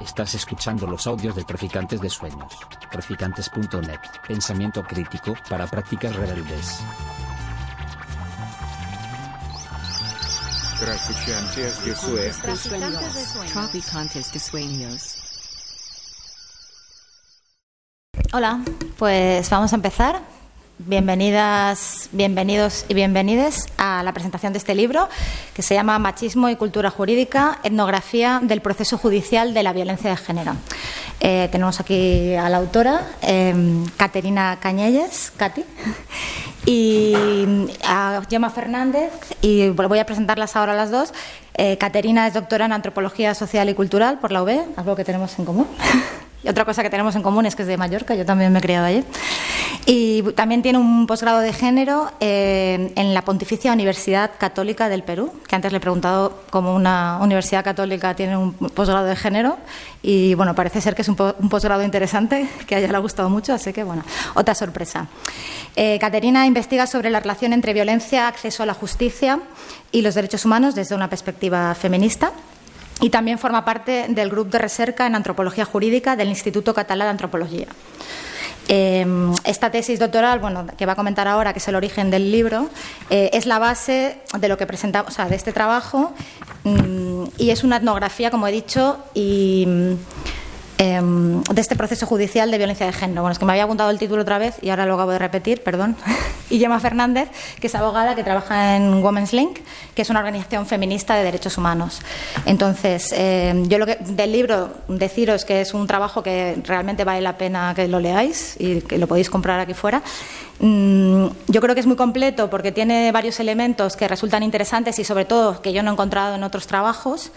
Estás escuchando los audios de Traficantes de Sueños. Traficantes.net. Pensamiento crítico para prácticas rebeldes. Traficantes de Sueños. Traficantes de Sueños. Hola, pues vamos a empezar. Bienvenidas, bienvenidos y bienvenides a la presentación de este libro que se llama Machismo y Cultura Jurídica, etnografía del proceso judicial de la violencia de género. Eh, tenemos aquí a la autora, eh, Caterina Cañelles, y a Gemma Fernández, y voy a presentarlas ahora las dos. Eh, Caterina es doctora en Antropología Social y Cultural por la UB, algo que tenemos en común. Y otra cosa que tenemos en común es que es de Mallorca, yo también me he criado allí. Y también tiene un posgrado de género eh, en la Pontificia Universidad Católica del Perú, que antes le he preguntado cómo una universidad católica tiene un posgrado de género. Y bueno, parece ser que es un, po un posgrado interesante, que a ella le ha gustado mucho, así que bueno, otra sorpresa. Eh, Caterina investiga sobre la relación entre violencia, acceso a la justicia y los derechos humanos desde una perspectiva feminista y también forma parte del grupo de recerca en antropología jurídica del Instituto Catalán de Antropología. Eh, esta tesis doctoral, bueno, que va a comentar ahora, que es el origen del libro, eh, es la base de lo que presentamos, o sea, de este trabajo, mmm, y es una etnografía, como he dicho, y eh, de este proceso judicial de violencia de género. Bueno, es que me había apuntado el título otra vez y ahora lo acabo de repetir, perdón. y Gemma Fernández, que es abogada que trabaja en Women's Link, que es una organización feminista de derechos humanos. Entonces, eh, yo lo que del libro deciros que es un trabajo que realmente vale la pena que lo leáis y que lo podéis comprar aquí fuera. Mm, yo creo que es muy completo porque tiene varios elementos que resultan interesantes y sobre todo que yo no he encontrado en otros trabajos.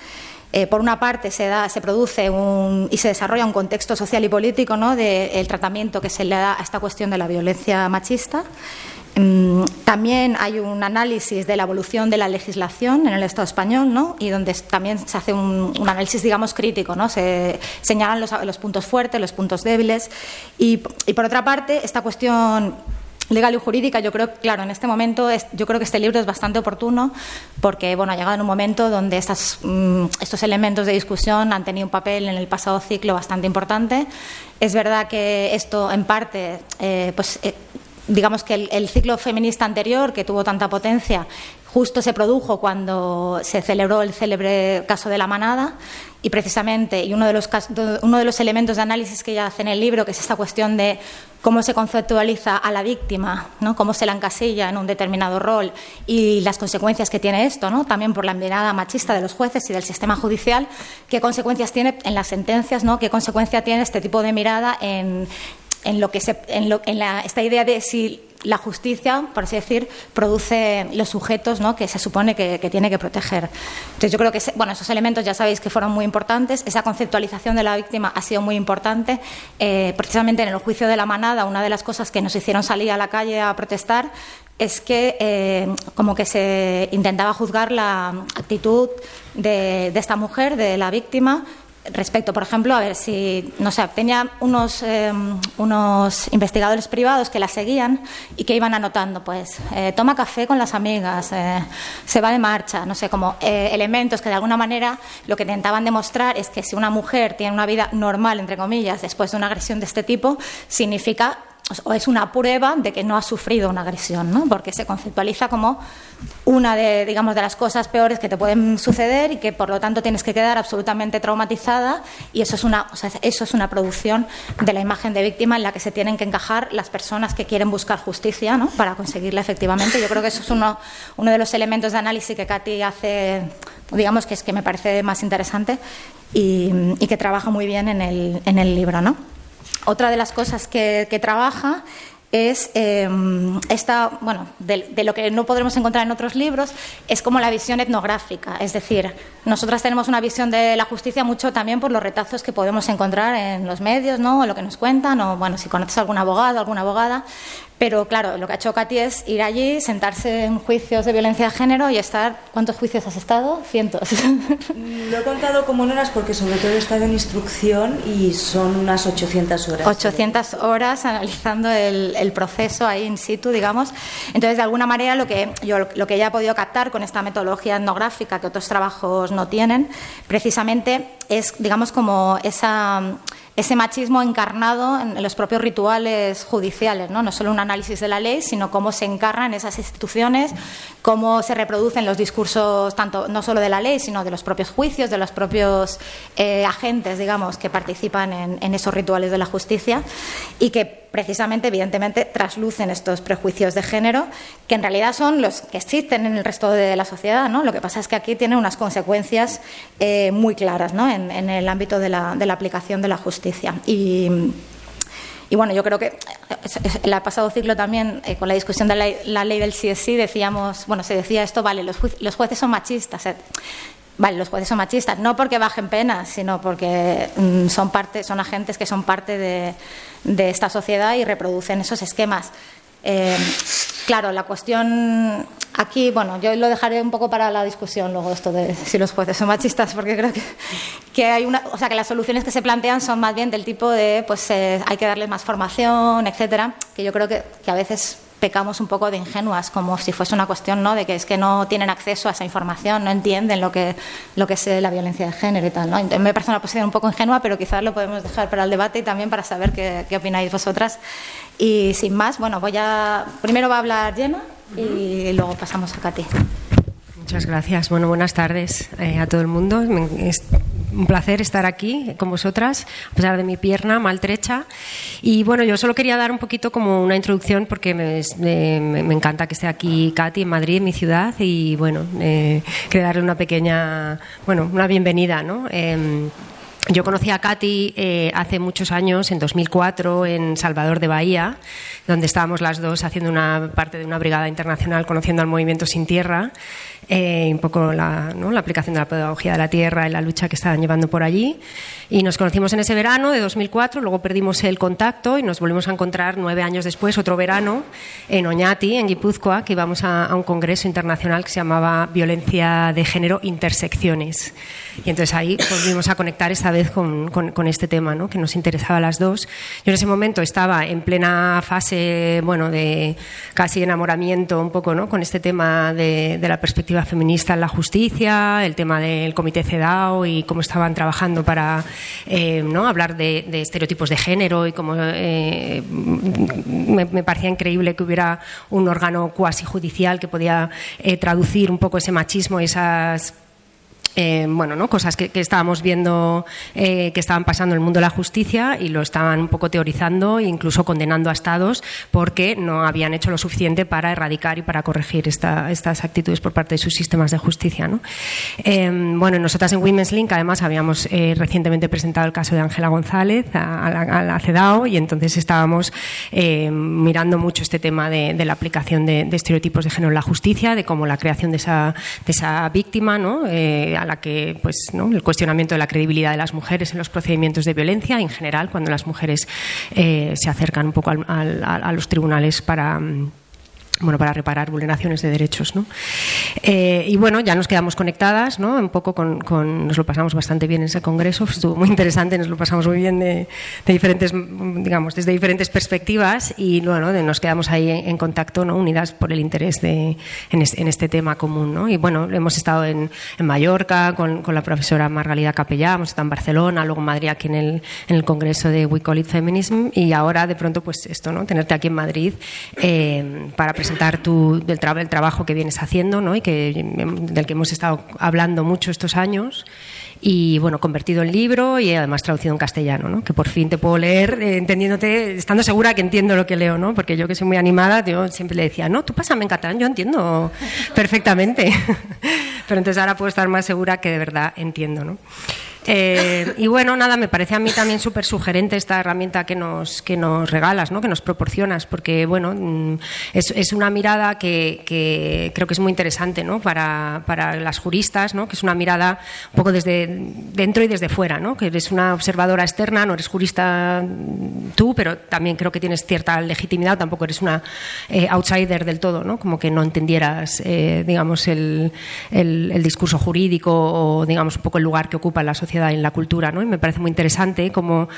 Eh, por una parte, se, da, se produce un, y se desarrolla un contexto social y político ¿no? del de tratamiento que se le da a esta cuestión de la violencia machista. Mm, también hay un análisis de la evolución de la legislación en el Estado español, ¿no? y donde también se hace un, análisis, digamos, crítico. ¿no? Se señalan los, puntos fuertes, los puntos débiles. Y por otra parte, esta cuestión legal y jurídica, yo creo, claro, en este momento es, yo creo que este libro es bastante oportuno porque, bueno, ha llegado en un momento donde estas, mm, estos elementos de discusión han tenido un papel en el pasado ciclo bastante importante. Es verdad que esto, en parte, eh, pues. Eh, digamos que el, el, ciclo feminista anterior, que tuvo tanta potencia, justo se produjo cuando se celebró el célebre caso de la manada y precisamente y uno de los uno de los elementos de análisis que ella hace en el libro que es esta cuestión de cómo se conceptualiza a la víctima ¿no? cómo se la encasilla en un determinado rol y las consecuencias que tiene esto ¿no? también por la mirada machista de los jueces y del sistema judicial qué consecuencias tiene en las sentencias ¿no? qué consecuencia tiene este tipo de mirada en, en lo que se, en, lo, en la, esta idea de si la justicia, por así decir, produce los sujetos ¿no? que se supone que, tiene que proteger. Entonces, yo creo que bueno, esos elementos ya sabéis que fueron muy importantes. Esa conceptualización de la víctima ha sido muy importante. Eh, precisamente en el juicio de la manada, una de las cosas que nos hicieron salir a la calle a protestar es que eh, como que se intentaba juzgar la actitud de esta mujer, de la víctima, respecto, por ejemplo, a ver si, no sé, tenía unos, eh, unos investigadores privados que la seguían y que iban anotando, pues, eh, toma café con las amigas, eh, se va de marcha, no sé, como eh, elementos que de alguna manera lo que intentaban demostrar es que si una mujer tiene una vida normal, entre comillas, después de una agresión de este tipo, significa o es una prueba de que no ha sufrido una agresión, ¿no? porque se conceptualiza como una de, digamos, de las cosas peores que te pueden suceder y que por lo tanto tienes que quedar absolutamente traumatizada y eso es una, o sea, eso es una producción de la imagen de víctima en la que se tienen que encajar las personas que quieren buscar justicia ¿no? para conseguirla efectivamente. Yo creo que eso es uno, de los elementos de análisis que Katy hace, digamos que es que me parece más interesante y, y que trabaja muy bien en el, en el libro. ¿no? Otra de las cosas que, trabaja es eh, esta, bueno, de, de, lo que no podremos encontrar en otros libros, es como la visión etnográfica. Es decir, nosotras tenemos una visión de la justicia mucho también por los retazos que podemos encontrar en los medios, ¿no? O lo que nos cuentan, o bueno, si conoces a algún abogado, alguna abogada. Pero claro, lo que ha hecho Katy es ir allí, sentarse en juicios de violencia de género y estar. ¿Cuántos juicios has estado? Cientos. Lo he contado como en horas porque, sobre todo, he estado en instrucción y son unas 800 horas. 800 horas analizando el, el proceso ahí in situ, digamos. Entonces, de alguna manera, lo que, yo, lo que ella ha podido captar con esta metodología etnográfica que otros trabajos no tienen, precisamente es, digamos, como esa ese machismo encarnado en los propios rituales judiciales, ¿no? no solo un análisis de la ley, sino cómo se encarna en esas instituciones, cómo se reproducen los discursos, tanto no solo de la ley, sino de los propios juicios, de los propios eh, agentes, digamos, que participan en, en esos rituales de la justicia y que precisamente, evidentemente, traslucen estos prejuicios de género, que en realidad son los que existen en el resto de la sociedad. ¿no? Lo que pasa es que aquí tienen unas consecuencias eh, muy claras ¿no? en, el ámbito de la, aplicación de la justicia. Y, y bueno, yo creo que el pasado ciclo también, eh, con la discusión de la, ley del CSI, decíamos, bueno, se decía esto, vale, los, jueces, son machistas. Eh, Vale, los jueces son machistas, no porque bajen penas, sino porque mm, son parte, son agentes que son parte de, esta sociedad y reproducen esos esquemas. Eh, claro, la cuestión aquí, bueno, yo lo dejaré un poco para la discusión luego esto de si los jueces son machistas, porque creo que, que hay una, o sea, que las soluciones que se plantean son más bien del tipo de, pues eh, hay que darles más formación, etcétera, que yo creo que, que a veces pecamos un poco de ingenuas, como si fuese una cuestión ¿no? de que es que no tienen acceso a esa información, no entienden lo que, lo que es la violencia de género y tal. ¿no? Me parece una posición un poco ingenua, pero quizás lo podemos dejar para el debate y también para saber qué, qué opináis vosotras. Y sin más, bueno, voy a. Primero va a hablar Gemma y luego pasamos a Katy. Muchas gracias. Bueno, buenas tardes eh, a todo el mundo. Es un placer estar aquí con vosotras, a pesar de mi pierna maltrecha. Y bueno, yo solo quería dar un poquito como una introducción porque me, me, me encanta que esté aquí Katy en Madrid, en mi ciudad, y bueno, eh, quería darle una pequeña, bueno, una bienvenida, ¿no? Eh, yo conocí a Katy eh, hace muchos años, en 2004, en Salvador de Bahía, donde estábamos las dos haciendo una parte de una brigada internacional conociendo al movimiento Sin Tierra, eh, un poco la, ¿no? la, aplicación de la pedagogía de la tierra y la lucha que estaban llevando por allí. Y nos conocimos en ese verano de 2004, luego perdimos el contacto y nos volvimos a encontrar nueve años después, otro verano, en Oñati, en Guipúzcoa, que íbamos a, a un congreso internacional que se llamaba Violencia de Género Intersecciones. Y entonces ahí volvimos a conectar esta vez con, con, con este tema, ¿no? que nos interesaba a las dos. Yo en ese momento estaba en plena fase bueno, de casi enamoramiento un poco ¿no? con este tema de, de la perspectiva feminista en la justicia, el tema del comité CEDAW y cómo estaban trabajando para eh, ¿no? hablar de, estereotipos de género y cómo eh, me, me, parecía increíble que hubiera un órgano cuasi judicial que podía eh, traducir un poco ese machismo y esas eh, bueno, ¿no? cosas que, que estábamos viendo eh, que estaban pasando en el mundo de la justicia y lo estaban un poco teorizando e incluso condenando a estados porque no habían hecho lo suficiente para erradicar y para corregir esta, estas actitudes por parte de sus sistemas de justicia. ¿no? Eh, bueno, nosotras en Women's Link además habíamos recientemente presentado el caso de Ángela González a, a, la, CEDAW y entonces estábamos mirando mucho este tema de, de la aplicación de, de, estereotipos de género en la justicia, de cómo la creación de esa, de esa víctima, ¿no? La que pues, ¿no? el cuestionamiento de la credibilidad de las mujeres en los procedimientos de violencia, en general, cuando las mujeres eh, se acercan un poco al, a los tribunales para bueno, para reparar vulneraciones de derechos. ¿no? Eh, y bueno, ya nos quedamos conectadas, ¿no? un poco con, con, nos lo pasamos bastante bien en ese congreso, estuvo muy interesante, nos lo pasamos muy bien de, de diferentes, digamos, desde diferentes perspectivas y bueno, de, nos quedamos ahí en, en contacto, ¿no? unidas por el interés de, en, este, en este tema común. ¿no? Y bueno, hemos estado en, en Mallorca con, con, la profesora Margalida Capellá, hemos estado en Barcelona, luego en Madrid aquí en el, en el congreso de We Call It Feminism y ahora de pronto pues esto, ¿no? tenerte aquí en Madrid eh, para presentar presentar tu, del tra el trabajo que vienes haciendo ¿no? y que, del que hemos estado hablando mucho estos años y bueno, convertido en libro y además traducido en castellano, ¿no? que por fin te puedo leer eh, entendiéndote, estando segura que entiendo lo que leo, ¿no? porque yo que soy muy animada, yo siempre le decía, no, tú pásame en catalán, yo entiendo perfectamente, pero entonces ahora puedo estar más segura que de verdad entiendo. ¿no? Eh, y bueno, nada, me parece a mí también súper sugerente esta herramienta que nos, que nos regalas, ¿no? que nos proporcionas, porque bueno, mm, es, es una mirada que, que, creo que es muy interesante ¿no? para, para las juristas, ¿no? que es una mirada un poco desde dentro y desde fuera, ¿no? que eres una observadora externa, no eres jurista tú, pero también creo que tienes cierta legitimidad, tampoco eres una eh, outsider del todo, ¿no? como que no entendieras, eh, digamos, el, el, el discurso jurídico o, digamos, un poco el lugar que ocupa la sociedad y en la cultura, ¿no? Y me parece muy interesante como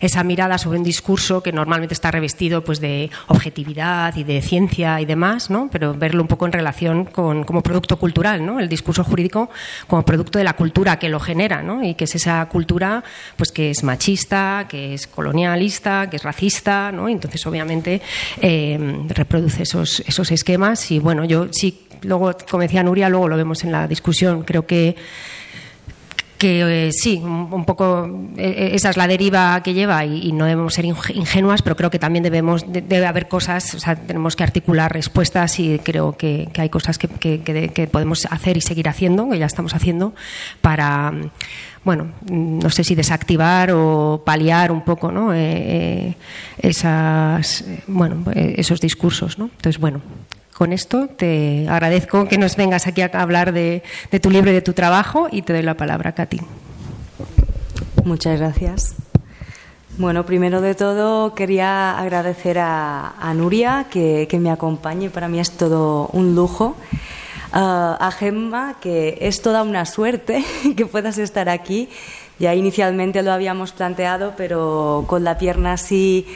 esa mirada sobre un discurso que normalmente está revestido pues de objetividad y de ciencia y demás, ¿no? Pero verlo un poco en relación con como producto cultural, ¿no? El discurso jurídico como producto de la cultura que lo genera, ¿no? Y que es esa cultura pues que es machista, que es colonialista, que es racista, ¿no? entonces obviamente eh, reproduce esos esos esquemas y bueno, yo sí luego como decía Nuria, luego lo vemos en la discusión, creo que que eh, sí, un, poco eh, esa es la deriva que lleva y, no debemos ser ingenuas, pero creo que también debemos debe haber cosas, o sea, tenemos que articular respuestas y creo que, hay cosas que, que, podemos hacer y seguir haciendo, que ya estamos haciendo, para, bueno, no sé si desactivar o paliar un poco, ¿no? Eh, esas, bueno, esos discursos, ¿no? Entonces, bueno, con esto te agradezco que nos vengas aquí a hablar de, tu libro y de tu trabajo y te doy la palabra, Katy. Muchas gracias. Bueno, primero de todo quería agradecer a, Nuria que, me acompañe. Para mí es todo un lujo. Ah, a Gemma, que es toda una suerte que puedas estar aquí. Ya inicialmente lo habíamos planteado, pero con la pierna así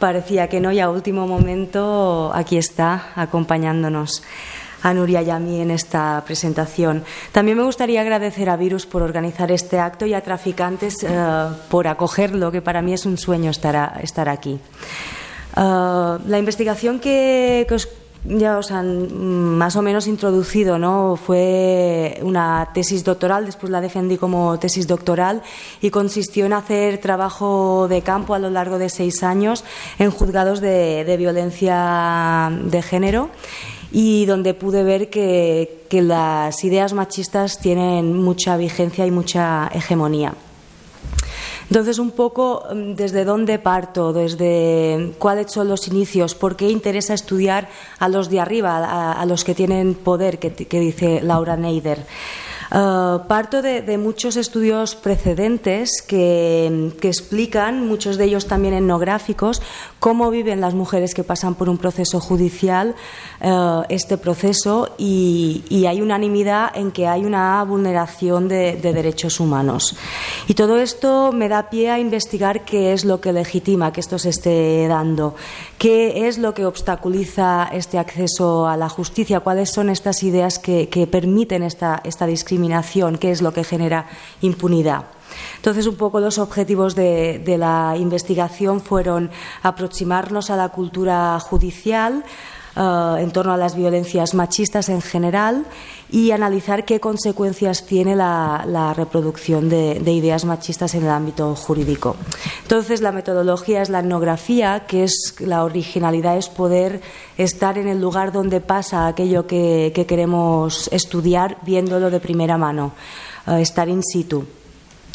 parecía que no y a último momento aquí está acompañándonos a Nuria y a mí en esta presentación. También me gustaría agradecer a Virus por organizar este acto y a Traficantes eh, por acogerlo, que para mí es un sueño estar, estar aquí. Eh, la investigación que, que os ya os han más o menos introducido, ¿no? Fue una tesis doctoral, después la defendí como tesis doctoral y consistió en hacer trabajo de campo a lo largo de seis años en juzgados de, violencia de género y donde pude ver que las ideas machistas tienen mucha vigencia y mucha hegemonía. Entonces, un poco mm, desde dónde parto, desde cuáles son los inicios, por qué interesa estudiar a los de arriba, a, los que tienen poder, que, que dice Laura Neider. Eh, parto de, muchos estudios precedentes que, explican, muchos de ellos también etnográficos, cómo viven las mujeres que pasan por un proceso judicial eh, este proceso y, hay unanimidad en que hay una vulneración de, derechos humanos. Y todo esto me da pie a investigar qué es lo que legitima que esto se esté dando, qué es lo que obstaculiza este acceso a la justicia, cuáles son estas ideas que, permiten esta discriminación qué es lo que genera impunidad. Entonces, un poco los objetivos de, la investigación fueron aproximarnos a la cultura judicial, eh, en torno a las violencias machistas en general y analizar qué consecuencias tiene la, reproducción de, ideas machistas en el ámbito jurídico. Entonces, la metodología es la etnografía, que es la originalidad, es poder estar en el lugar donde pasa aquello que, queremos estudiar, viéndolo de primera mano, eh, estar in situ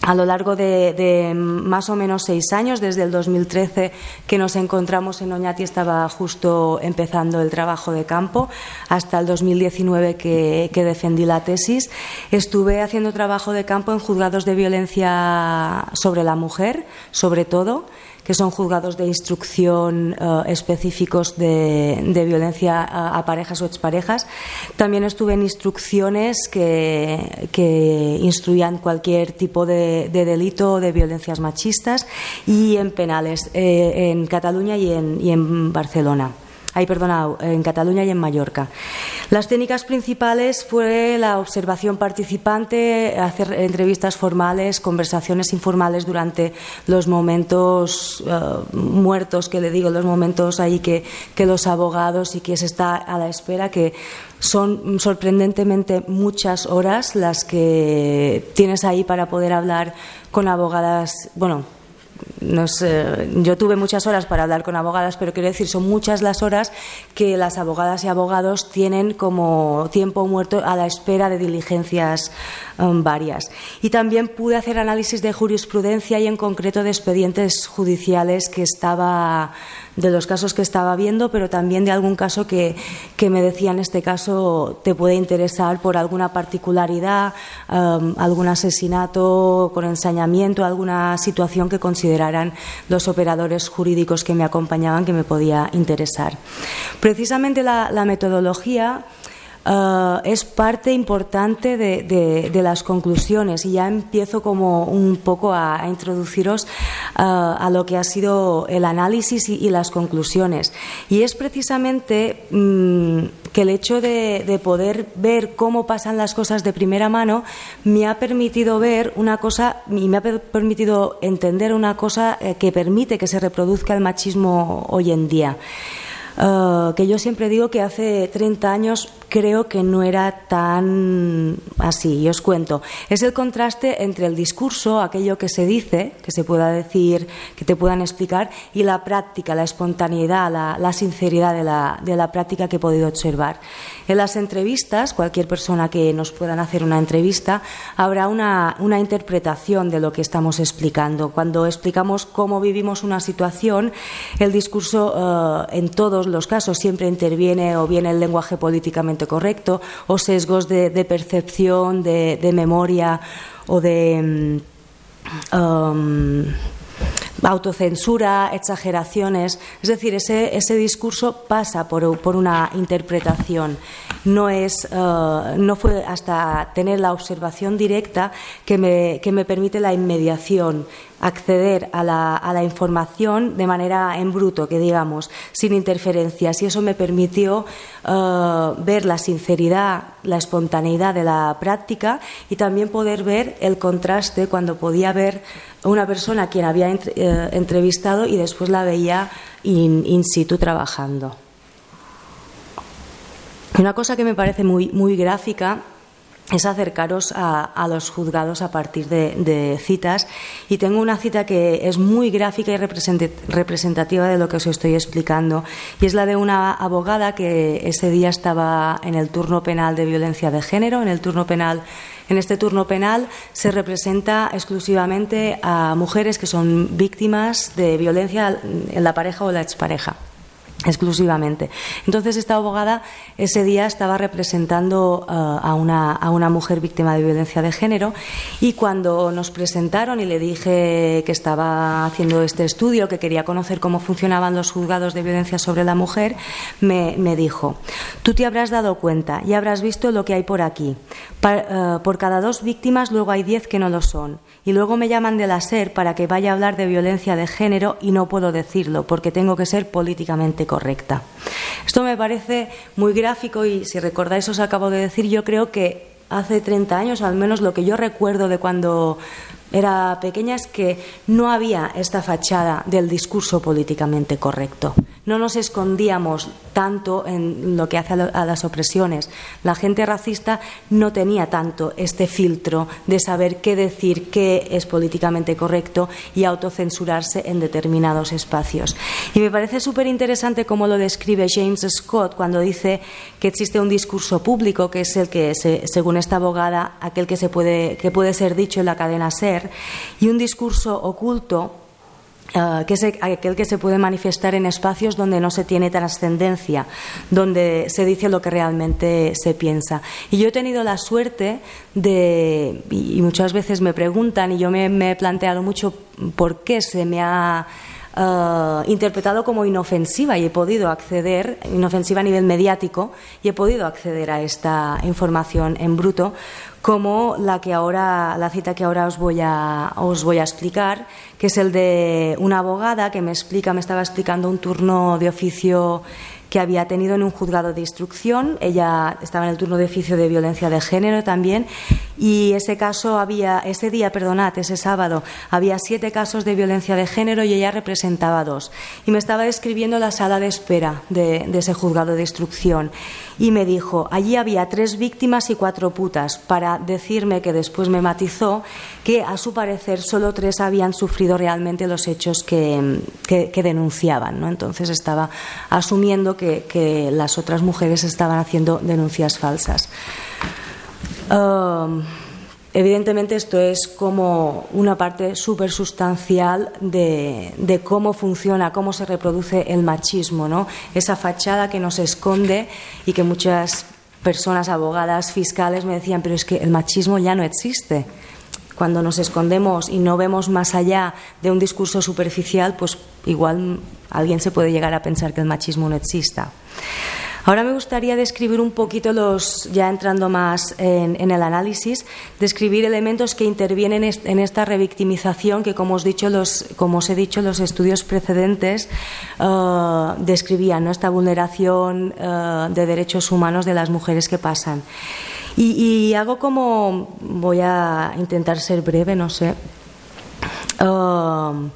a lo largo de, más o menos seis años, desde el 2013 que nos encontramos en Oñati, estaba justo empezando el trabajo de campo, hasta el 2019 que, defendí la tesis, estuve haciendo trabajo de campo en juzgados de violencia sobre la mujer, sobre todo que son juzgados de instrucción eh, específicos de, violencia a, parejas o exparejas. También estuve en instrucciones que, que instruían cualquier tipo de, delito de violencias machistas y en penales eh, en Cataluña y en, y en Barcelona ay, perdona, en Cataluña y en Mallorca. Las técnicas principales fue la observación participante, hacer entrevistas formales, conversaciones informales durante los momentos eh, muertos, que le digo, los momentos ahí que, que los abogados y que se está a la espera, que son sorprendentemente muchas horas las que tienes ahí para poder hablar con abogadas, bueno, yo tuve muchas horas para hablar con abogadas, pero quiero decir, son muchas las horas que las abogadas y abogados tienen como tiempo muerto a la espera de diligencias um, varias. Y también pude hacer análisis de jurisprudencia y en concreto de expedientes judiciales que estaba de los casos que estaba viendo, pero también de algún caso que, me decía en este caso te puede interesar por alguna particularidad, um, algún asesinato con ensañamiento, alguna situación que consideraran los operadores jurídicos que me acompañaban que me podía interesar. Precisamente la metodología eh, es parte importante de, las conclusiones y ya empiezo como un poco a, introduciros eh, a lo que ha sido el análisis y, las conclusiones. Y es precisamente mm, que el hecho de, poder ver cómo pasan las cosas de primera mano me ha permitido ver una cosa y me ha permitido entender una cosa eh, que permite que se reproduzca el machismo hoy en día. Que yo siempre digo que hace 30 años creo que no era tan así. Y os cuento. Es el contraste entre el discurso, aquello que se dice, que se pueda decir, que te puedan explicar, y la práctica, la espontaneidad, la, sinceridad de la, de la, práctica que he podido observar. En las entrevistas, cualquier persona que nos puedan hacer una entrevista, habrá una, una interpretación de lo que estamos explicando. Cuando explicamos cómo vivimos una situación, el discurso eh, en todos los casos siempre interviene o bien el lenguaje políticamente correcto o sesgos de, percepción, de, memoria o de mm, um, autocensura, exageraciones. Es decir, ese, ese discurso pasa por, una interpretación. No, es, uh, no fue hasta tener la observación directa que me, que me permite la inmediación acceder a la, a la, información de manera en bruto, que digamos, sin interferencias. Y eso me permitió eh, ver la sinceridad, la espontaneidad de la práctica y también poder ver el contraste cuando podía ver una persona a quien había eh, entrevistado y después la veía in, situ trabajando. Una cosa que me parece muy, muy gráfica es acercaros a, los juzgados a partir de, citas. Y tengo una cita que es muy gráfica y representativa de lo que os estoy explicando y es la de una abogada que ese día estaba en el turno penal de violencia de género, en el turno penal en este turno penal se representa exclusivamente a mujeres que son víctimas de violencia en la pareja o la expareja exclusivamente. Entonces esta abogada ese día estaba representando eh, a, una, a, una, mujer víctima de violencia de género y cuando nos presentaron y le dije que estaba haciendo este estudio, que quería conocer cómo funcionaban los juzgados de violencia sobre la mujer, me, me dijo, tú te habrás dado cuenta y habrás visto lo que hay por aquí. Eh, por cada dos víctimas luego hay diez que no lo son y luego me llaman de la SER para que vaya a hablar de violencia de género y no puedo decirlo porque tengo que ser políticamente correcta. Esto me parece muy gráfico y si recordáis os acabo de decir, yo creo que hace 30 años, al menos lo que yo recuerdo de cuando era pequeña, es que no había esta fachada del discurso políticamente correcto no nos escondíamos tanto en lo que hace a las opresiones. La gente racista no tenía tanto este filtro de saber qué decir, qué es políticamente correcto y autocensurarse en determinados espacios. Y me parece súper interesante cómo lo describe James Scott cuando dice que existe un discurso público que es el que, según esta abogada, aquel que, se puede, que puede ser dicho en la cadena ser, y un discurso oculto Ah, que es aquel que se puede manifestar en espacios donde no se tiene trascendencia, donde se dice lo que realmente se piensa. Y yo he tenido la suerte de, y muchas veces me preguntan, y yo me, he planteado mucho por qué se me ha ah, interpretado como inofensiva y he podido acceder, inofensiva a nivel mediático, y he podido acceder a esta información en bruto, como la que ahora, la cita que ahora os voy a, os voy a explicar, que es el de una abogada que me explica, me estaba explicando un turno de oficio que había tenido en un juzgado de instrucción. Ella estaba en el turno de oficio de violencia de género también. Y ese caso había, ese día, perdonad, ese sábado, había siete casos de violencia de género y ella representaba dos. Y me estaba describiendo la sala de espera de, ese juzgado de instrucción. Y me dijo, allí había tres víctimas y cuatro putas, para decirme que después me matizó que a su parecer solo tres habían sufrido realmente los hechos que, denunciaban. ¿no? Entonces estaba asumiendo que, las otras mujeres estaban haciendo denuncias falsas. Um, evidentemente esto es como una parte súper sustancial de, cómo funciona, cómo se reproduce el machismo, ¿no? esa fachada que nos esconde y que muchas personas, abogadas, fiscales me decían, pero es que el machismo ya no existe. Cuando nos escondemos y no vemos más allá de un discurso superficial, pues igual alguien se puede llegar a pensar que el machismo no exista. Ahora me gustaría describir un poquito los, ya entrando más en, el análisis, describir elementos que intervienen en esta revictimización que, como os, he dicho, los estudios precedentes eh, describían, ¿no? esta vulneración eh, de derechos humanos de las mujeres que pasan. Y, hago como, voy a intentar ser breve, no sé. Eh,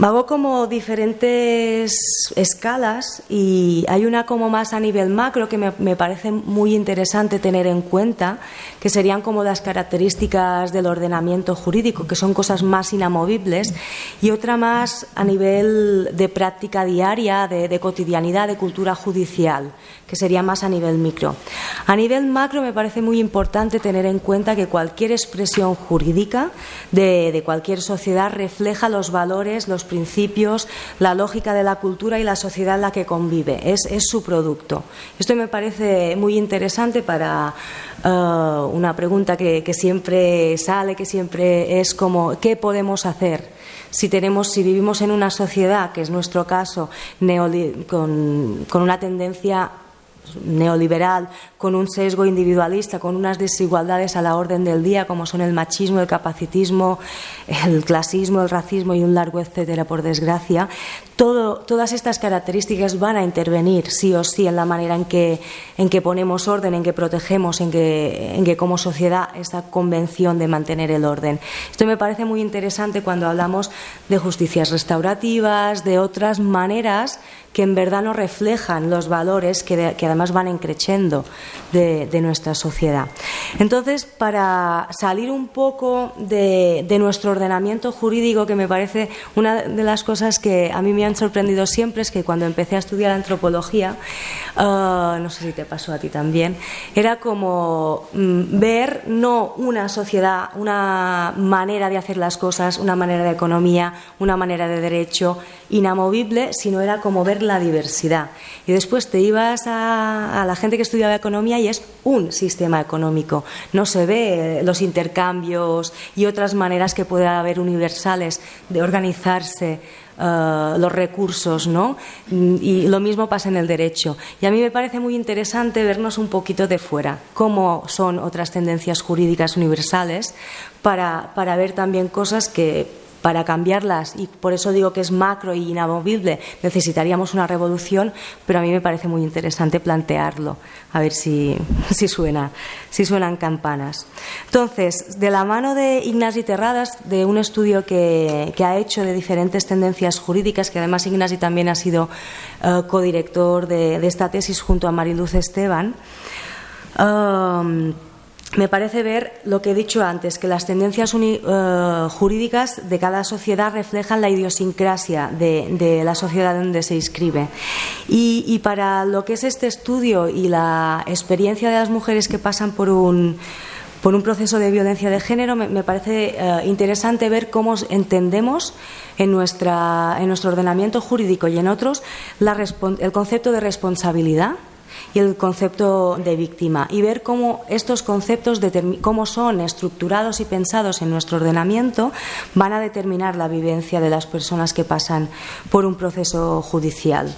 Hago como diferentes escalas y hay una como más a nivel macro que me, parece muy interesante tener en cuenta, que serían como las características del ordenamiento jurídico, que son cosas más inamovibles, y otra más a nivel de práctica diaria, de, cotidianidad, de cultura judicial, que sería más a nivel micro. A nivel macro me parece muy importante tener en cuenta que cualquier expresión jurídica de, cualquier sociedad refleja los valores, los principios, la lógica de la cultura y la sociedad en la que convive. Es, su producto. Esto me parece muy interesante para eh, una pregunta que, siempre sale, que siempre es como ¿qué podemos hacer? Si, tenemos, si vivimos en una sociedad, que es nuestro caso, con, con una tendencia neoliberal, con un sesgo individualista, con unas desigualdades a la orden del día, como son el machismo, el capacitismo, el clasismo, el racismo y un largo etcétera, por desgracia, todas estas características van a intervenir sí o sí en la manera en que, en que ponemos orden, en que protegemos, en que, en que como sociedad esta convención de mantener el orden. Esto me parece muy interesante cuando hablamos de justicias restaurativas, de otras maneras que en verdad no reflejan los valores que, además van encreciendo de, nuestra sociedad. Entonces, para salir un poco de, de, nuestro ordenamiento jurídico, que me parece una de las cosas que a mí me han sorprendido siempre, es que cuando empecé a estudiar antropología, ah, no sé si te pasó a ti también, era como mm, ver no una sociedad, una manera de hacer las cosas, una manera de economía, una manera de derecho inamovible, sino era como ver la diversidad. Y después te ibas a, la gente que estudiaba economía y es un sistema económico. No se ve los intercambios y otras maneras que pueda haber universales de organizarse eh, los recursos, ¿no? Y lo mismo pasa en el derecho. Y a mí me parece muy interesante vernos un poquito de fuera, cómo son otras tendencias jurídicas universales, para, para ver también cosas que para cambiarlas, y por eso digo que es macro y inamovible, necesitaríamos una revolución, pero a mí me parece muy interesante plantearlo, a ver si, si, suena, si suenan campanas. Entonces, de la mano de Ignasi Terradas, de un estudio que, ha hecho de diferentes tendencias jurídicas, que además Ignasi también ha sido eh, codirector de, esta tesis junto a Mariluz Esteban, um, me parece ver lo que he dicho antes, que las tendencias eh, jurídicas de cada sociedad reflejan la idiosincrasia de, la sociedad donde se inscribe. Y, para lo que es este estudio y la experiencia de las mujeres que pasan por un, por un proceso de violencia de género, me, parece eh, interesante ver cómo entendemos en, nuestra, en nuestro ordenamiento jurídico y en otros el concepto de responsabilidad y el concepto de víctima y ver cómo estos conceptos, cómo son estructurados y pensados en nuestro ordenamiento, van a determinar la vivencia de las personas que pasan por un proceso judicial.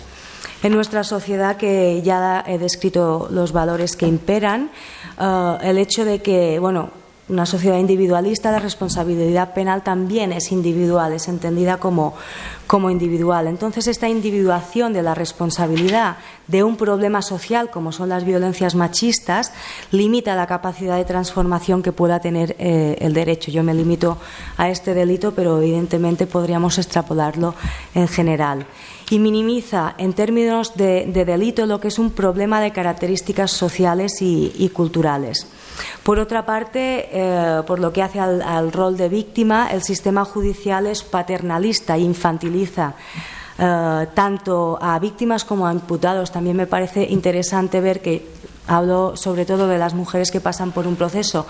En nuestra sociedad, que ya he descrito los valores que imperan, eh, el hecho de que, bueno, una sociedad individualista, la responsabilidad penal también es individual, es entendida como, como individual. Entonces, esta individuación de la responsabilidad de un problema social, como son las violencias machistas, limita la capacidad de transformación que pueda tener eh, el derecho. Yo me limito a este delito, pero evidentemente podríamos extrapolarlo en general y minimiza en términos de, delito lo que es un problema de características sociales y culturales. Por otra parte, eh, por lo que hace al, rol de víctima, el sistema judicial es paternalista infantiliza. Eh, tanto a víctimas como a imputados. También me parece interesante ver que hablo sobre todo de las mujeres que pasan por un proceso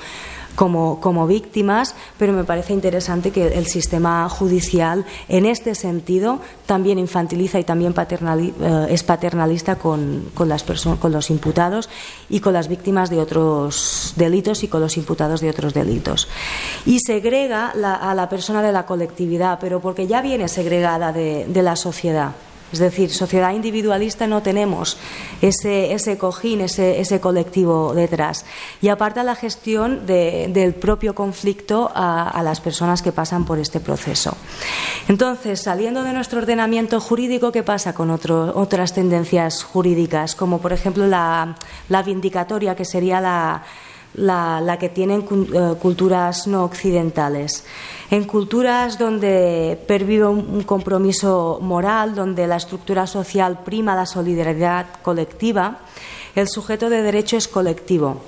como, como víctimas, pero me parece interesante que el sistema judicial en este sentido también infantiliza y también eh, es paternalista con, con, las con los imputados y con las víctimas de otros delitos y con los imputados de otros delitos. Y segrega a la persona de la colectividad, pero porque ya viene segregada de, de la sociedad. Es decir, sociedad individualista no tenemos ese, ese cojín, ese, ese, colectivo detrás. Y aparte la gestión del propio conflicto a, las personas que pasan por este proceso. Entonces, saliendo de nuestro ordenamiento jurídico, ¿qué pasa con otras tendencias jurídicas? Como por ejemplo la, la vindicatoria, que sería la la, que tienen eh, culturas no occidentales. En culturas donde pervive un compromiso moral, donde la estructura social prima la solidaridad colectiva, el sujeto de derecho es colectivo.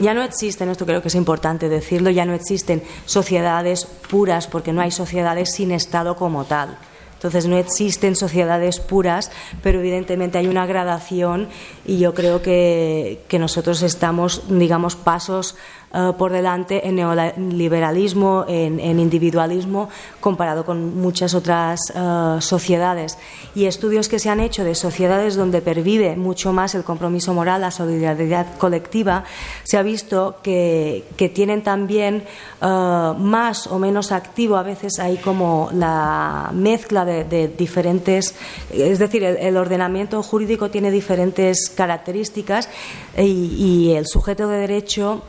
Ya no existen, esto creo que es importante decirlo, ya no existen sociedades puras porque no hay sociedades sin Estado como tal. Entonces no existen sociedades puras, pero evidentemente hay una gradación y yo creo que, nosotros estamos, digamos, pasos eh, por delante en neoliberalismo, en, individualismo, comparado con muchas otras eh, sociedades. Y estudios que se han hecho de sociedades donde pervive mucho más el compromiso moral, la solidaridad colectiva, se ha visto que, tienen también eh, más o menos activo, a veces hay como la mezcla de, diferentes, es decir, el, ordenamiento jurídico tiene diferentes características y el sujeto de derecho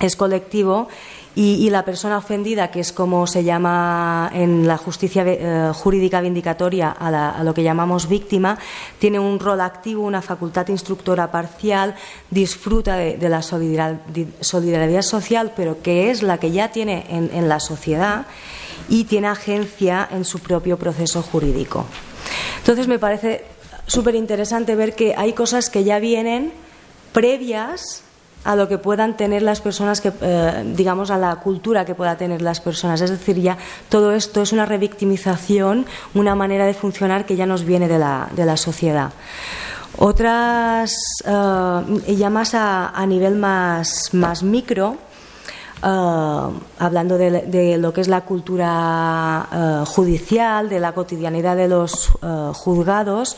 es colectivo y, la persona ofendida, que es como se llama en la justicia eh, jurídica vindicatoria a, lo que llamamos víctima, tiene un rol activo, una facultad instructora parcial, disfruta de, la solidaridad, social, pero que es la que ya tiene en la sociedad y tiene agencia en su propio proceso jurídico. Entonces me parece súper interesante ver que hay cosas que ya vienen previas a lo que puedan tener las personas, que, eh, digamos, a la cultura que pueda tener las personas. Es decir, ya todo esto es una revictimización, una manera de funcionar que ya nos viene de la, de la sociedad. Otras, eh, ya más a, nivel más, más micro, eh, hablando de, de, lo que es la cultura judicial, de la cotidianidad de los juzgados,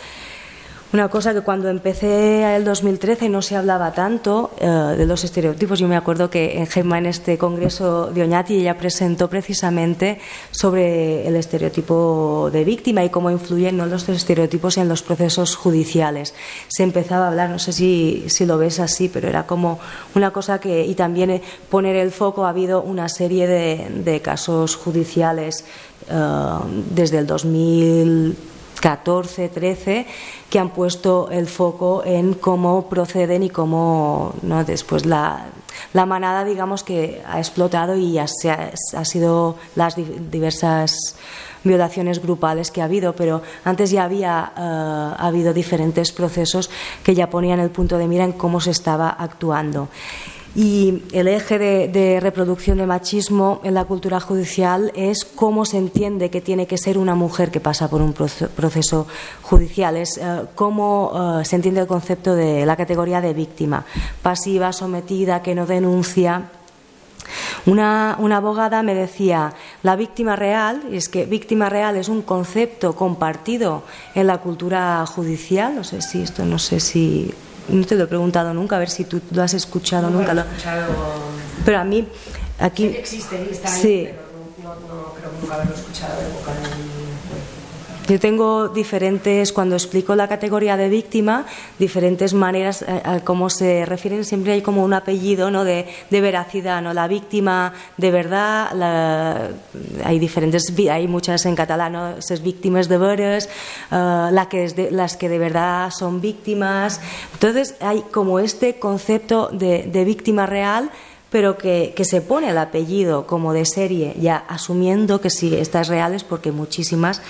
una cosa que cuando empecé el 2013 no se hablaba tanto eh, de los estereotipos. Yo me acuerdo que en Gemma, en este congreso de Oñati, ella presentó precisamente sobre el estereotipo de víctima y cómo influyen los estereotipos en los procesos judiciales. Se empezaba a hablar, no sé si, si lo ves así, pero era como una cosa que, y también eh, poner el foco, ha habido una serie de, de casos judiciales eh, desde el 2000 14, 13, que han puesto el foco en cómo proceden y cómo ¿no? después la, la manada, digamos, que ha explotado y ha, ha, sido las diversas violaciones grupales que ha habido, pero antes ya había ha eh, habido diferentes procesos que ya ponían el punto de mira en cómo se estaba actuando. Y el eje de, reproducción de machismo en la cultura judicial es cómo se entiende que tiene que ser una mujer que pasa por un proceso judicial, es eh, cómo eh, se entiende el concepto de la categoría de víctima, pasiva, sometida, que no denuncia. Una, una, abogada me decía, la víctima real, y es que víctima real es un concepto compartido en la cultura judicial, no sé si esto, no sé si no te lo he preguntado nunca, a ver si tú lo has escuchado nunca. Lo... Escuchado... Pero a mí, aquí. existe, está ahí, sí. pero no, no, creo nunca haberlo escuchado de boca de yo tengo diferentes, cuando explico la categoría de víctima, diferentes maneras eh, a, cómo se refieren. Siempre hay como un apellido ¿no? de, veracidad. ¿no? La víctima de verdad, hay diferentes, hay muchas en catalán, es víctimas de veres, uh, la que es de, las que de verdad son víctimas. Entonces hay como este concepto de, de víctima real pero que, que, se pone el apellido como de serie, ya asumiendo que sí, estas reales, porque muchísimas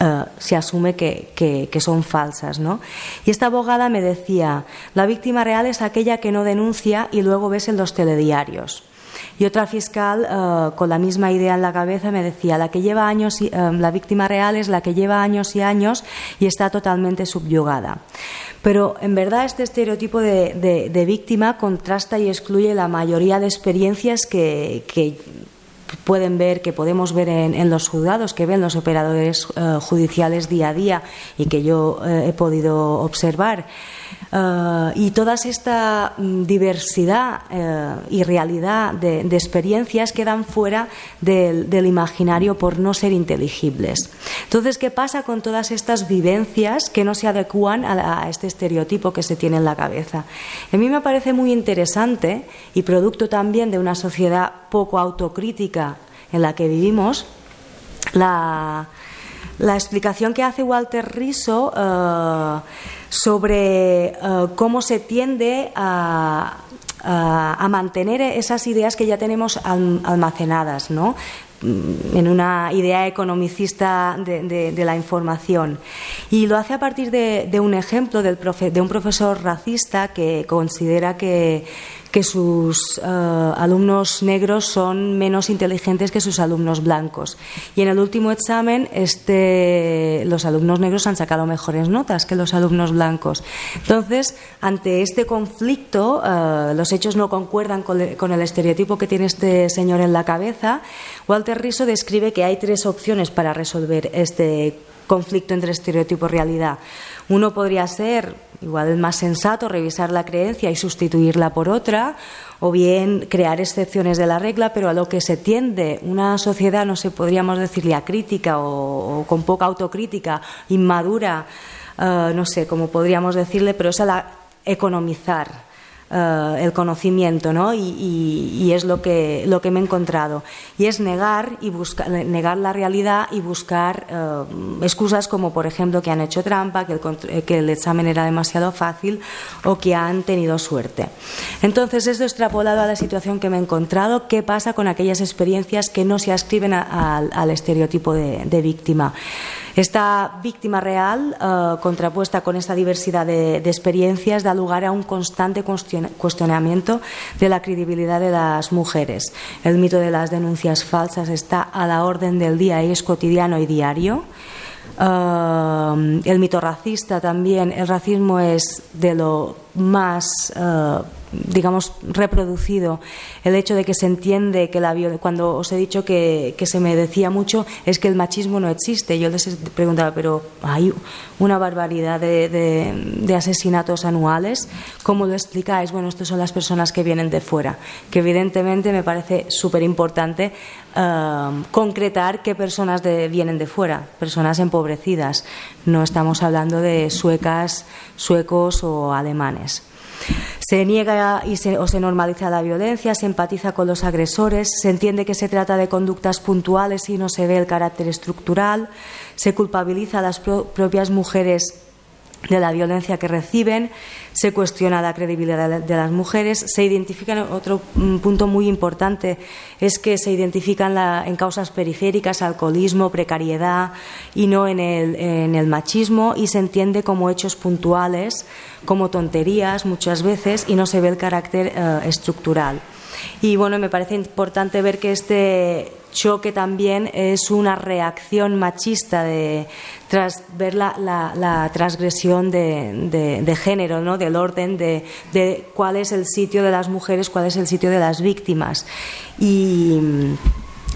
eh, se asume que, que, son falsas. ¿no? Y esta abogada me decía, la víctima real es aquella que no denuncia y luego ves en los telediarios. Y otra fiscal, eh, con la misma idea en la cabeza, me decía, la que lleva años, eh, la víctima real es la que lleva años y años y está totalmente subyugada. Pero en verdad este estereotipo de, de, víctima contrasta y excluye la mayoría de experiencias que, que pueden ver, que podemos ver en, los juzgados, que ven los operadores eh, judiciales día a día y que yo eh, he podido observar. Eh, y toda esta mm, diversidad eh, y realidad de, experiencias quedan fuera del, imaginario por no ser inteligibles. Entonces, ¿qué pasa con todas estas vivencias que no se adecúan a, este estereotipo que se tiene en la cabeza? A mí me parece muy interesante y producto también de una sociedad poco autocrítica en la que vivimos, la, explicación que hace Walter Riso eh, sobre eh, cómo se tiende a, mantener esas ideas que ya tenemos almacenadas, ¿no? en una idea economicista de, la información. Y lo hace a partir de, un ejemplo de un profesor racista que considera que que sus eh, alumnos negros son menos inteligentes que sus alumnos blancos. Y en el último examen, este, los alumnos negros han sacado mejores notas que los alumnos blancos. Entonces, ante este conflicto, eh, los hechos no concuerdan con, con, el estereotipo que tiene este señor en la cabeza. Walter Riso describe que hay tres opciones para resolver este conflicto entre estereotipo y realidad. Uno podría ser, igual el más sensato, revisar la creencia y sustituirla por otra, o bien crear excepciones de la regla, pero a lo que se tiende una sociedad, no sé, podríamos decirle a crítica o, con poca autocrítica, inmadura, eh, no sé cómo podríamos decirle, pero es a la economizar eh, el conocimiento, ¿no? Y, es lo que, lo que me he encontrado. Y es negar, y buscar, negar la realidad y buscar eh, excusas como, por ejemplo, que han hecho trampa, que el, eh, que el examen era demasiado fácil o que han tenido suerte. Entonces, esto extrapolado a la situación que me he encontrado, ¿qué pasa con aquellas experiencias que no se ascriben al estereotipo de víctima? Esta víctima real, eh, contrapuesta con esta diversidad de, experiencias, da lugar a un constante cuestionamiento de la credibilidad de las mujeres. El mito de las denuncias falsas está a la orden del día y es cotidiano y diario. Eh, el mito racista también, el racismo es de lo más eh, digamos, reproducido el hecho de que se entiende que la cuando os he dicho que, se me decía mucho es que el machismo no existe. Yo les preguntaba, pero hay una barbaridad de, asesinatos anuales. ¿Cómo lo explicáis? Bueno, estas son las personas que vienen de fuera, que evidentemente me parece súper importante eh, concretar qué personas vienen de fuera, personas empobrecidas. No estamos hablando de suecas, suecos o alemanes. Se niega y o se normaliza la violencia, se empatiza con los agresores, se entiende que se trata de conductas puntuales y no se ve el carácter estructural, se culpabiliza a las propias mujeres de la violencia que reciben, se cuestiona la credibilidad de las mujeres, se identifican, otro punto muy importante es que se identifican en causas periféricas, alcoholismo, precariedad y no en el, en el machismo y se entiende como hechos puntuales, como tonterías muchas veces y no se ve el carácter eh, estructural. Y bueno, me parece importante ver que este choque también es una reacción machista de tras ver la, transgresión de, género, ¿no? del orden de, cuál es el sitio de las mujeres, cuál es el sitio de las víctimas. Y,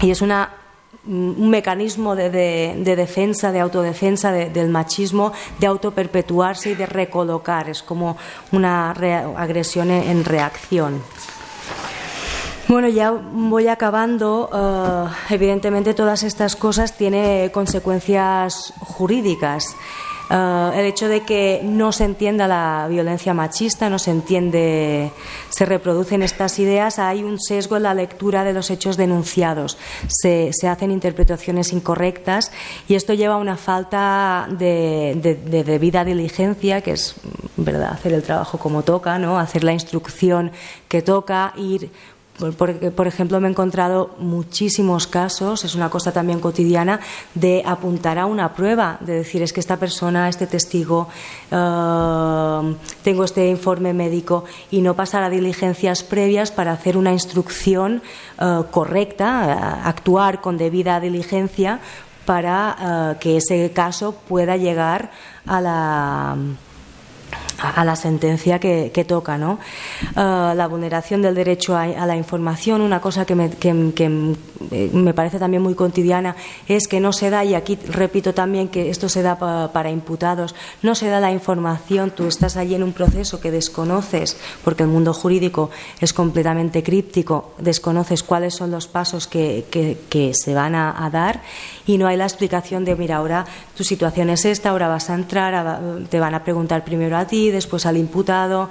es una un mecanismo de, defensa, de autodefensa del machismo, de autoperpetuarse y de recolocar. Es como una agresión en reacción. Bueno, ya voy acabando. Eh, evidentemente, todas estas cosas tienen consecuencias jurídicas. Eh, el hecho de que no se entienda la violencia machista, no se entiende, se reproducen estas ideas, hay un sesgo en la lectura de los hechos denunciados. Se, hacen interpretaciones incorrectas y esto lleva a una falta de, de debida diligencia, que es verdad hacer el trabajo como toca, ¿no? hacer la instrucción que toca, ir porque, por ejemplo, me he encontrado muchísimos casos, es una cosa también cotidiana, de apuntar a una prueba, de decir, es que esta persona, este testigo, eh, tengo este informe médico y no pasar a diligencias previas para hacer una instrucción eh, correcta, actuar con debida diligencia para eh, que ese caso pueda llegar a la a la sentencia que, toca. ¿no? Ah, la vulneración del derecho a, la información, una cosa que, eh, me parece también muy cotidiana, es que no se da, y aquí repito también que esto se da para imputados, no se da la información, tú estás allí en un proceso que desconoces, porque el mundo jurídico es completamente críptico, desconoces cuáles son los pasos que, se van a, dar y no hay la explicación de, mira, ahora tu situación es esta, ahora vas a entrar, te van a preguntar primero a ti, después al imputado,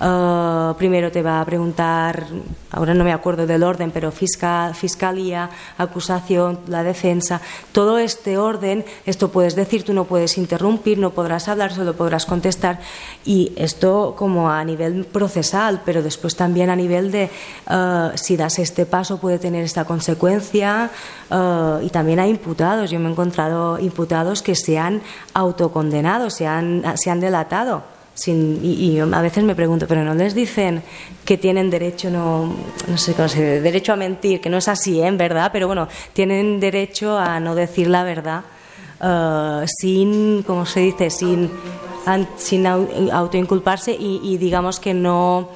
eh, primero te va a preguntar, ahora no me acuerdo del orden, pero fiscal, fiscalía, acusación, la defensa, todo este orden, esto puedes decir, tú no puedes interrumpir, no podrás hablar, solo podrás contestar. Y esto como a nivel procesal, pero después también a nivel de eh, si das este paso puede tener esta consecuencia eh, y también hay imputados, yo me he encontrado imputados que se han autocondenado, se han, se han delatado y, a veces me pregunto, pero no les dicen que tienen derecho, no, no sé cómo se derecho a mentir, que no es así, ¿eh? en verdad, pero bueno, tienen derecho a no decir la verdad uh, sin, como se dice, sin, sin autoinculparse y, y digamos que no,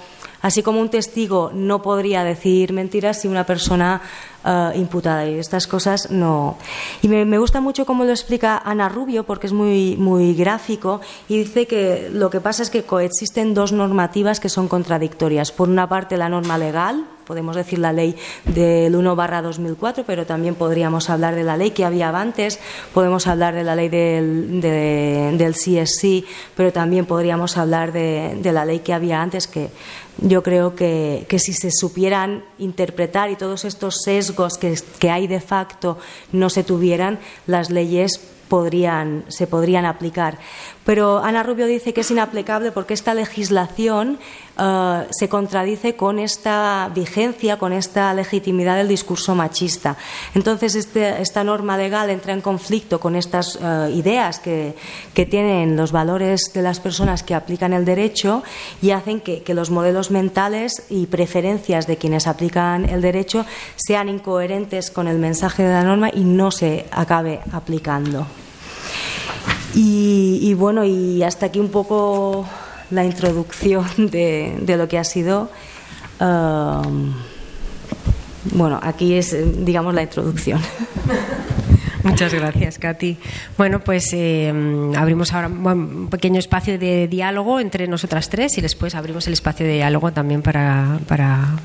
así como un testigo no podría decir mentiras si una persona eh, imputada y estas cosas no. Y me, gusta mucho cómo lo explica Ana Rubio porque es muy, muy gráfico y dice que lo que pasa es que coexisten dos normativas que son contradictorias. Por una parte, la norma legal, podemos decir la ley del 1 barra 2004, pero también podríamos hablar de la ley que había antes, podemos hablar de la ley del, del CSC, pero también podríamos hablar de, de la ley que había antes, que yo creo que, si se supieran interpretar y todos estos sesgos que, que hay de facto no se tuvieran, las leyes podrían, se podrían aplicar. Pero Ana Rubio dice que es inaplicable porque esta legislación eh, se contradice con esta vigencia, con esta legitimidad del discurso machista. Entonces, este, esta norma legal entra en conflicto con estas eh, ideas que, tienen los valores de las personas que aplican el derecho y hacen que, que los modelos mentales y preferencias de quienes aplican el derecho sean incoherentes con el mensaje de la norma y no se acabe aplicando. Y, bueno, y hasta aquí un poco la introducción de, lo que ha sido. Um, bueno, aquí es, digamos, la introducción. Muchas gracias, Katy. Bueno, pues eh, abrimos ahora un pequeño espacio de diálogo entre nosotras tres y después abrimos el espacio de diálogo también para, para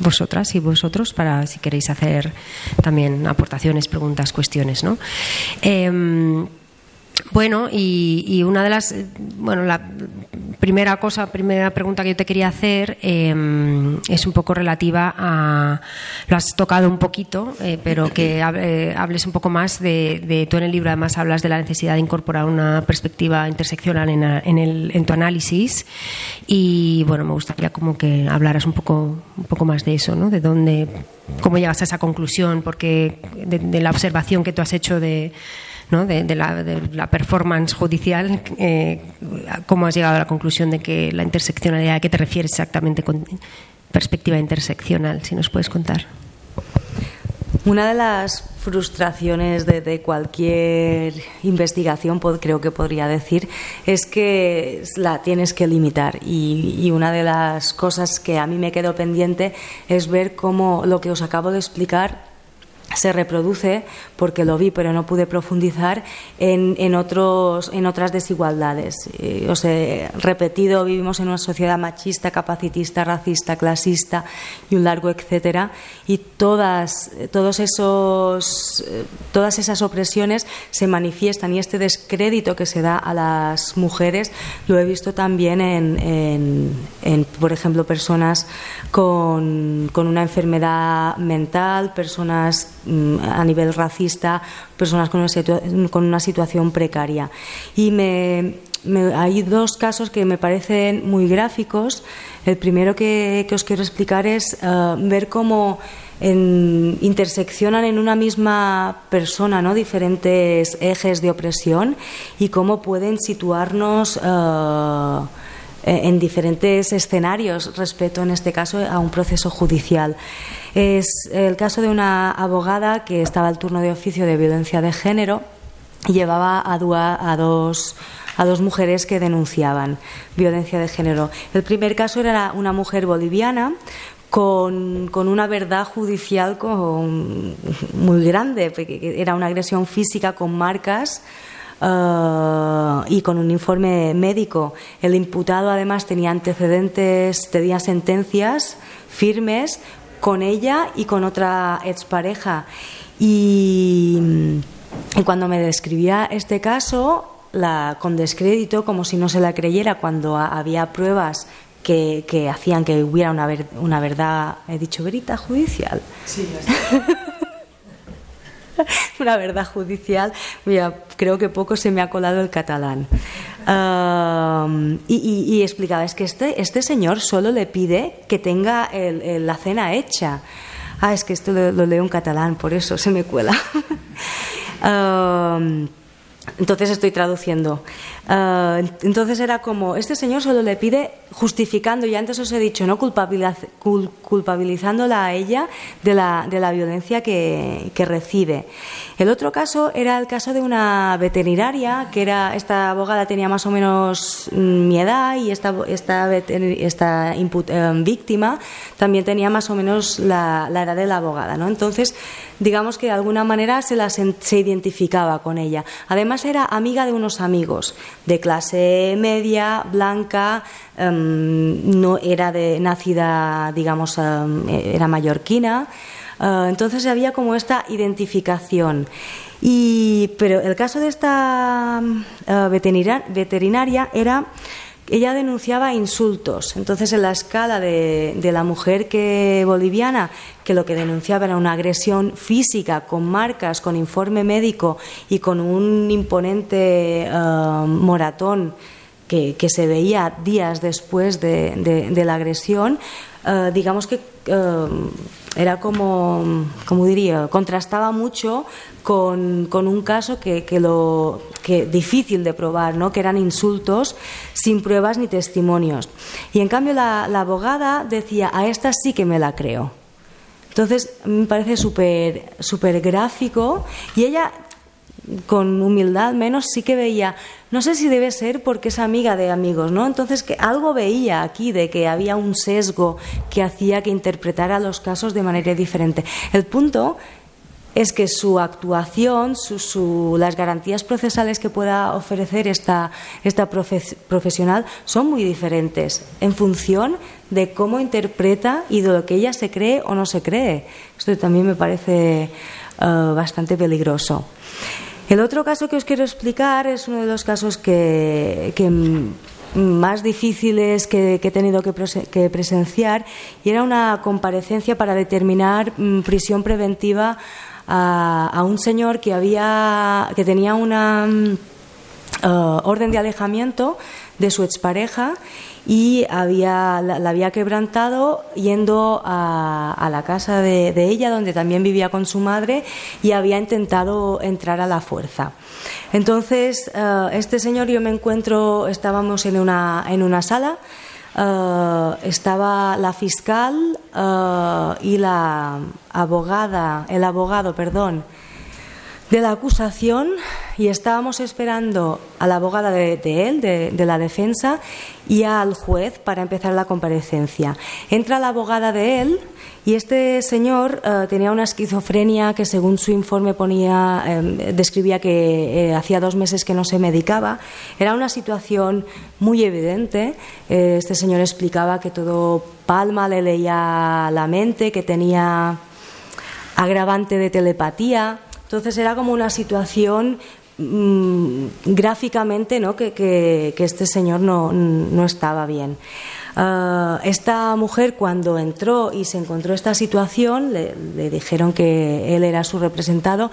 vosotras y vosotros para si queréis hacer también aportaciones, preguntas, cuestiones, ¿no? Eh, bueno, y, una de las, bueno, la primera cosa, primera pregunta que yo te quería hacer em, es un poco relativa a, lo has tocado un poquito, eh, pero que eh, hables un poco más de, de, tú en el libro además hablas de la necesidad de incorporar una perspectiva interseccional en, en, el, en tu análisis y bueno, me gustaría como que hablaras un poco, un poco más de eso, ¿no? De dónde, cómo llegas a esa conclusión, porque de la observación que tú has hecho de de, la, performance judicial, eh, ¿cómo has llegado a la conclusión de que la interseccionalidad, ¿a qué te refieres exactamente con perspectiva interseccional? Si nos puedes contar. Una de las frustraciones de, cualquier investigación, creo que podría decir, es que la tienes que limitar. Y, y, una de las cosas que a mí me quedó pendiente es ver cómo lo que os acabo de explicar se reproduce, porque lo vi pero no pude profundizar, en, en otros, en otras desigualdades. Eh, os he repetido, vivimos en una sociedad machista, capacitista, racista, clasista y un largo etcétera, y todas, todos esos, eh, todas esas opresiones se manifiestan y este descrédito que se da a las mujeres lo he visto también en, en, por ejemplo, personas con, con una enfermedad mental, personas a nivel racista, personas con una, con una situación precaria. Y me, hay dos casos que me parecen muy gráficos. El primero que, os quiero explicar es eh, ver cómo interseccionan en una misma persona ¿no? diferentes ejes de opresión y cómo pueden situarnos. Eh, en diferentes escenarios respecto, en este caso, a un proceso judicial. Es el caso de una abogada que estaba al turno de oficio de violencia de género y llevaba a, dos a dos mujeres que denunciaban violencia de género. El primer caso era una mujer boliviana con, con, una verdad judicial muy grande, porque era una agresión física con marcas uh, y con un informe médico. El imputado además tenía antecedentes, tenía sentencias firmes con ella y con otra expareja. Y, y cuando me describía este caso, la, con descrédito, como si no se la creyera, cuando había pruebas que, que hacían que hubiera una, ver, una verdad, he dicho verita judicial. Sí, una verdad judicial, mira, creo que poco se me ha colado el catalán. Y, explicaba, es que este, este señor solo le pide que tenga la cena hecha. Ah, es que esto lo, leo en catalán, por eso se me cuela. entonces estoy traduciendo. Uh, entonces era como, este señor solo le pide justificando, y antes os he dicho, no culpabiliz culpabilizándola a ella de la, de la violencia que, que, recibe. El otro caso era el caso de una veterinaria, que era, esta abogada tenía más o menos mm, mi edad y esta, esta, esta input, eh, víctima también tenía más o menos la, la edad de la abogada. ¿no? Entonces, digamos que de alguna manera se, la, se identificaba con ella. Además era amiga de unos amigos de clase media, blanca, um, no era de nacida, digamos, um, era mallorquina. Uh, entonces había como esta identificación. Y, pero el caso de esta uh, veterinaria era ella denunciaba insultos. Entonces, en la escala de, de, la mujer que boliviana, que lo que denunciaba era una agresión física con marcas, con informe médico y con un imponente uh, moratón que, que, se veía días después de, de, la agresión, uh, digamos que uh, era como, como diría, contrastaba mucho con, con un caso que, que, lo que difícil de probar, ¿no? que eran insultos sin pruebas ni testimonios. Y en cambio la, la abogada decía, a esta sí que me la creo. Entonces me parece súper super gráfico y ella con humildad menos sí que veía, no sé si debe ser porque es amiga de amigos, ¿no? Entonces que algo veía aquí de que había un sesgo que hacía que interpretara los casos de manera diferente. El punto es que su actuación, su, su, las garantías procesales que pueda ofrecer esta, esta profe, profesional son muy diferentes en función de cómo interpreta y de lo que ella se cree o no se cree. Esto también me parece uh, bastante peligroso. El otro caso que os quiero explicar es uno de los casos que, más difíciles que, he tenido que, presenciar y era una comparecencia para determinar prisión preventiva a, un señor que había que tenía una uh, orden de alejamiento de su expareja y había, la, la, había quebrantado yendo a, a la casa de, ella, donde también vivía con su madre, y había intentado entrar a la fuerza. Entonces, uh, este señor, yo me encuentro, estábamos en una, en una sala, uh, estaba la fiscal uh, y la abogada, el abogado, perdón, de la acusación y estábamos esperando a la abogada de, él, de, la defensa, y al juez para empezar la comparecencia. Entra la abogada de él y este señor uh, tenía una esquizofrenia que según su informe ponía, eh, describía que eh, hacía dos meses que no se medicaba. Era una situación muy evidente. Eh, este señor explicaba que todo Palma le leía la mente, que tenía agravante de telepatía entonces era como una situación mmm, gráficamente ¿no? que, este señor no, no estaba bien. Uh, esta mujer cuando entró y se encontró esta situación, le, le dijeron que él era su representado,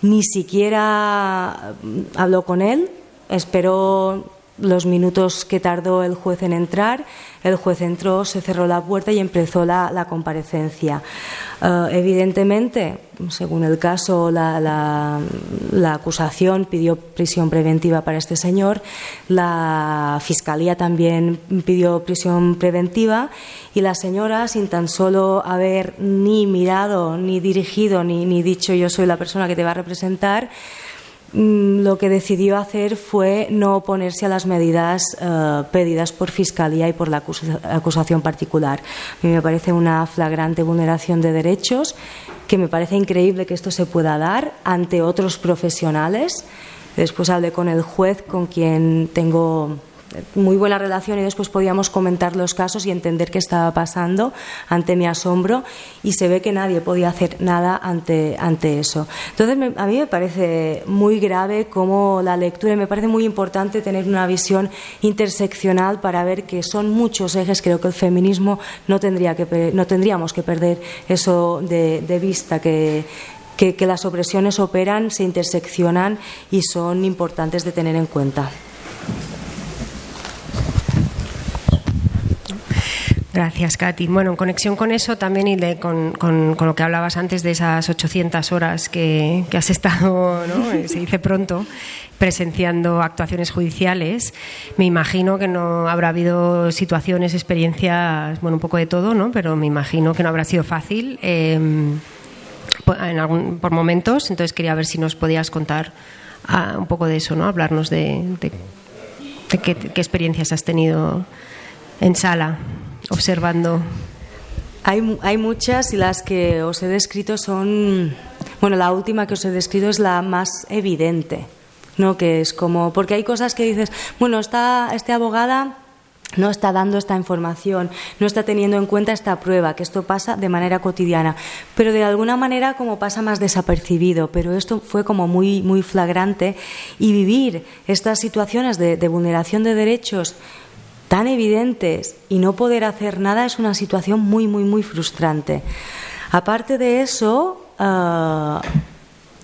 ni siquiera habló con él, esperó los minutos que tardó el juez en entrar, el juez entró, se cerró la puerta y empezó la, la comparecencia. Uh, evidentemente, según el caso, la, la, la, acusación pidió prisión preventiva para este señor, la fiscalía también pidió prisión preventiva y la señora, sin tan solo haber ni mirado, ni dirigido, ni, ni dicho yo soy la persona que te va a representar, lo que decidió hacer fue no oponerse a las medidas eh, pedidas por Fiscalía y por la acusación particular. A mí me parece una flagrante vulneración de derechos, que me parece increíble que esto se pueda dar ante otros profesionales. Después hablé con el juez, con quien tengo muy buena relación y después podíamos comentar los casos y entender qué estaba pasando ante mi asombro y se ve que nadie podía hacer nada ante, ante eso. Entonces a mí me parece muy grave como la lectura y me parece muy importante tener una visión interseccional para ver que son muchos ejes. Creo que el feminismo no, tendría que, no tendríamos que perder eso de, vista, que, que las opresiones operan, se interseccionan y son importantes de tener en cuenta. Gracias, Katy. Bueno, en conexión con eso también y de, con, con, lo que hablabas antes de esas 800 horas que, que has estado, ¿no? se dice pronto, presenciando actuaciones judiciales, me imagino que no habrá habido situaciones, experiencias, bueno, un poco de todo, ¿no? Pero me imagino que no habrá sido fácil eh, en algún, por momentos. Entonces quería ver si nos podías contar uh, un poco de eso, ¿no? Hablarnos de, qué experiencias has tenido en sala observando? Hay, hay, muchas y las que os he descrito son, bueno, la última que os he descrito es la más evidente, ¿no? Que es como, porque hay cosas que dices, bueno, esta, esta abogada no está dando esta información, no está teniendo en cuenta esta prueba, que esto pasa de manera cotidiana, pero de alguna manera como pasa más desapercibido, pero esto fue como muy, muy flagrante y vivir estas situaciones de, de vulneración de derechos tan evidentes y no poder hacer nada es una situación muy, muy, muy frustrante. Aparte de eso, uh,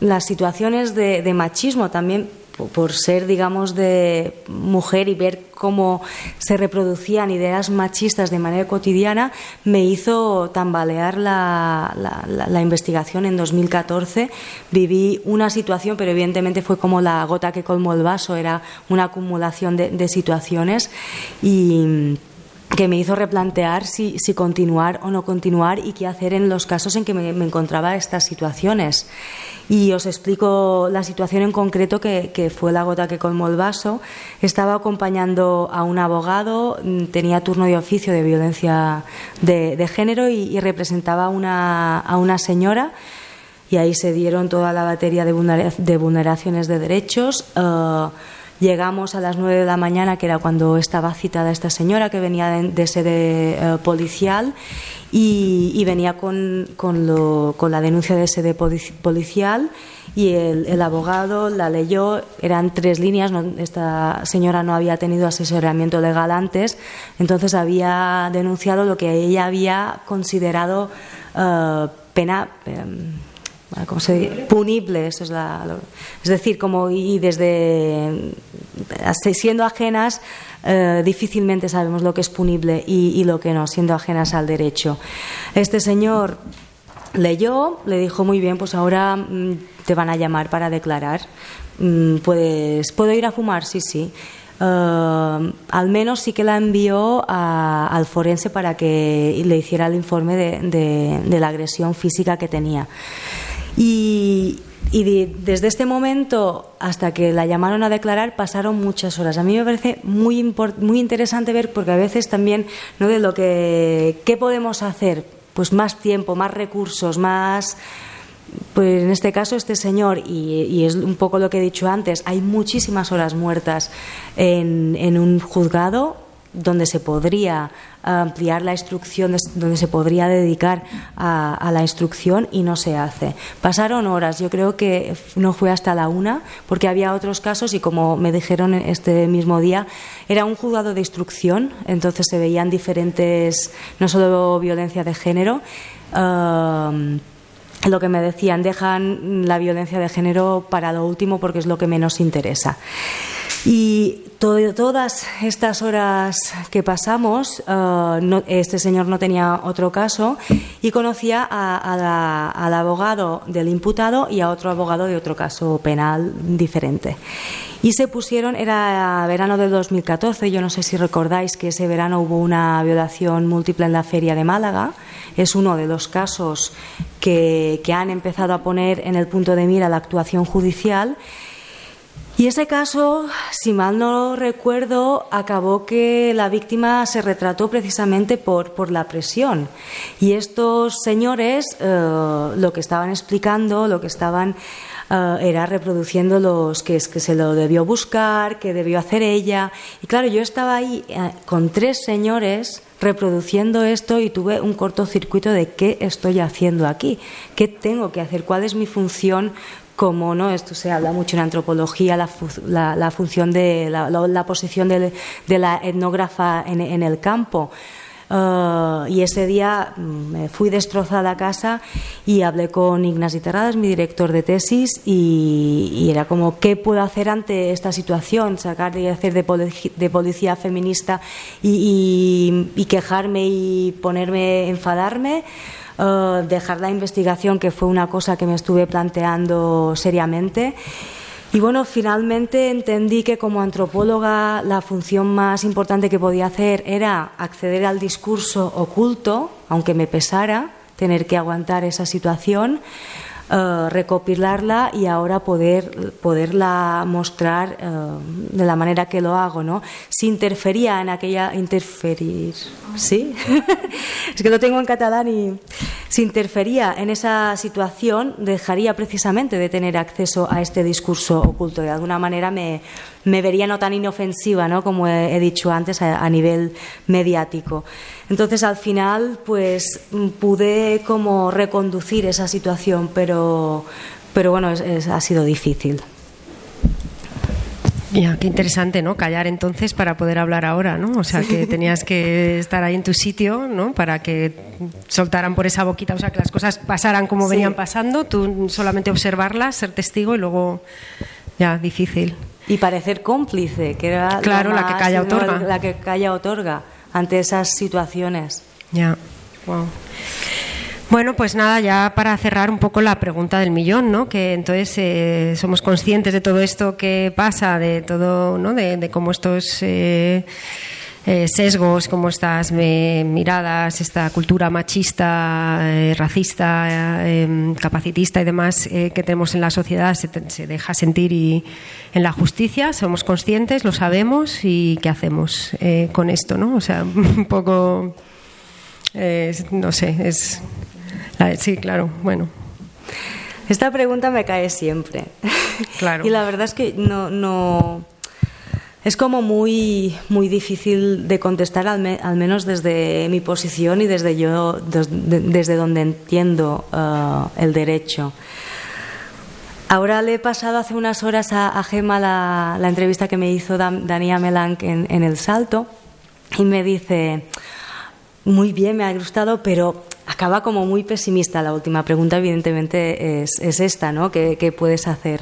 las situaciones de machismo también por ser, digamos, de mujer y ver cómo se reproducían ideas machistas de manera cotidiana, me hizo tambalear la, la, investigación en 2014. Viví una situación, pero evidentemente fue como la gota que colmó el vaso, era una acumulación de, de situaciones y que me hizo replantear si, continuar o no continuar y qué hacer en los casos en que me, me encontraba estas situaciones. Y os explico la situación en concreto que, fue la gota que colmó el vaso. Estaba acompañando a un abogado, tenía turno de oficio de violencia de, género y, y representaba una, a una señora y ahí se dieron toda la batería de, vulnera, de vulneraciones de derechos. Uh, Llegamos a las nueve de la mañana, que era cuando estaba citada esta señora que venía de, de sede eh, policial y, venía con, con, lo, con, la denuncia de sede policial y el, abogado la leyó, eran tres líneas, no, esta señora no había tenido asesoramiento legal antes, entonces había denunciado lo que ella había considerado uh, pena. Um, ¿cómo se punible, eso es la, es decir, como y desde siendo ajenas eh, difícilmente sabemos lo que es punible y, lo que no, siendo ajenas al derecho. Este señor leyó, le dijo muy bien, pues ahora mm, te van a llamar para declarar. Puedes, ¿Puedo ir a fumar? Sí, sí. Uh, al menos sí que la envió a, al forense para que le hiciera el informe de la agresión física que tenía. Y, y de, desde este momento hasta que la llamaron a declarar pasaron muchas horas. A mí me parece muy, muy interesante ver, porque a veces también, ¿no? De lo que, ¿qué podemos hacer? Pues más tiempo, más recursos, más. Pues en este caso, este señor, y, y es un poco lo que he dicho antes, hay muchísimas horas muertas en un juzgado donde se podría ampliar la instrucción, donde se podría dedicar a, a, la instrucción y no se hace. Pasaron horas, yo creo que no fue hasta la una, porque había otros casos y como me dijeron este mismo día, era un juzgado de instrucción, entonces se veían diferentes, no solo violencia de género, lo que me decían, dejan la violencia de género para lo último porque es lo que menos interesa. Y to todas estas horas que pasamos, uh, no, este señor no tenía otro caso y conocía a, la, al abogado del imputado y a otro abogado de otro caso penal diferente. Y se pusieron, era verano del 2014, yo no sé si recordáis que ese verano hubo una violación múltiple en la feria de Málaga. Es uno de los casos que han empezado a poner en el punto de mira la actuación judicial Y ese caso, si mal no recuerdo, acabó que la víctima se retrató precisamente por, por la presión. Y estos señores eh, lo que estaban explicando, lo que estaban eh, era reproduciendo los que es que se lo debió buscar, que debió hacer ella. Y claro, yo estaba ahí eh, con tres señores reproduciendo esto y tuve un cortocircuito de qué estoy haciendo aquí, qué tengo que hacer, cuál es mi función como no esto se habla mucho en antropología la, la, función de la, la posición de, de, la etnógrafa en, en el campo Uh, y ese día mm, me fui destrozada a casa y hablé con Ignasi Terradas, mi director de tesis, y, y, era como, ¿qué puedo hacer ante esta situación? Sacar y hacer de, de policía feminista y, y, y, quejarme y ponerme, enfadarme. Uh, dejar la investigación, que fue una cosa que me estuve planteando seriamente. Y bueno, finalmente entendí que como antropóloga la función más importante que podía hacer era acceder al discurso oculto, aunque me pesara tener que aguantar esa situación, eh, recopilarla y ahora poder, poderla mostrar eh, de la manera que lo hago, ¿no? Si interfería en aquella... Interferir, ¿sí? es que lo tengo en catalán y... Si interfería en esa situación, dejaría precisamente de tener acceso a este discurso oculto. De alguna manera me, me vería no tan inofensiva, ¿no? Como he, dicho antes, a, nivel mediático. Entonces, al final, pues pude como reconducir esa situación, pero, pero bueno, ha sido difícil. Ya, qué interesante, ¿no? Callar entonces para poder hablar ahora, ¿no? O sea, que tenías que estar ahí en tu sitio, ¿no? Para que soltaran por esa boquita, o sea, que las cosas pasaran como venían pasando, tú solamente observarlas, ser testigo y luego ya, difícil y parecer cómplice, que era claro, la que calla otorga. La que calla otorga ante esas situaciones. Ya, wow. Bueno, pues nada, ya para cerrar un poco la pregunta del millón, ¿no? Que entonces eh, somos conscientes de todo esto que pasa, de todo, ¿no? De, cómo estos eh, eh, sesgos, como estas eh, miradas, esta cultura machista, eh, racista, em, capacitista y demás que tenemos en la sociedad se, deja sentir y en la justicia somos conscientes, lo sabemos y qué hacemos con esto, ¿no? O sea, un poco, no sé, es sí, claro, bueno. Esta pregunta me cae siempre. Claro. y la verdad es que no, no es como muy, muy difícil de contestar, al, menos desde mi posición y desde, yo, desde, donde entiendo uh, el derecho. Ahora le he pasado hace unas horas a, Gema la, entrevista que me hizo Dania Melanc en, El Salto y me dice, muy bien, me ha gustado, pero acaba como muy pesimista. La última pregunta, evidentemente, es, esta, ¿no? ¿Qué, puedes hacer?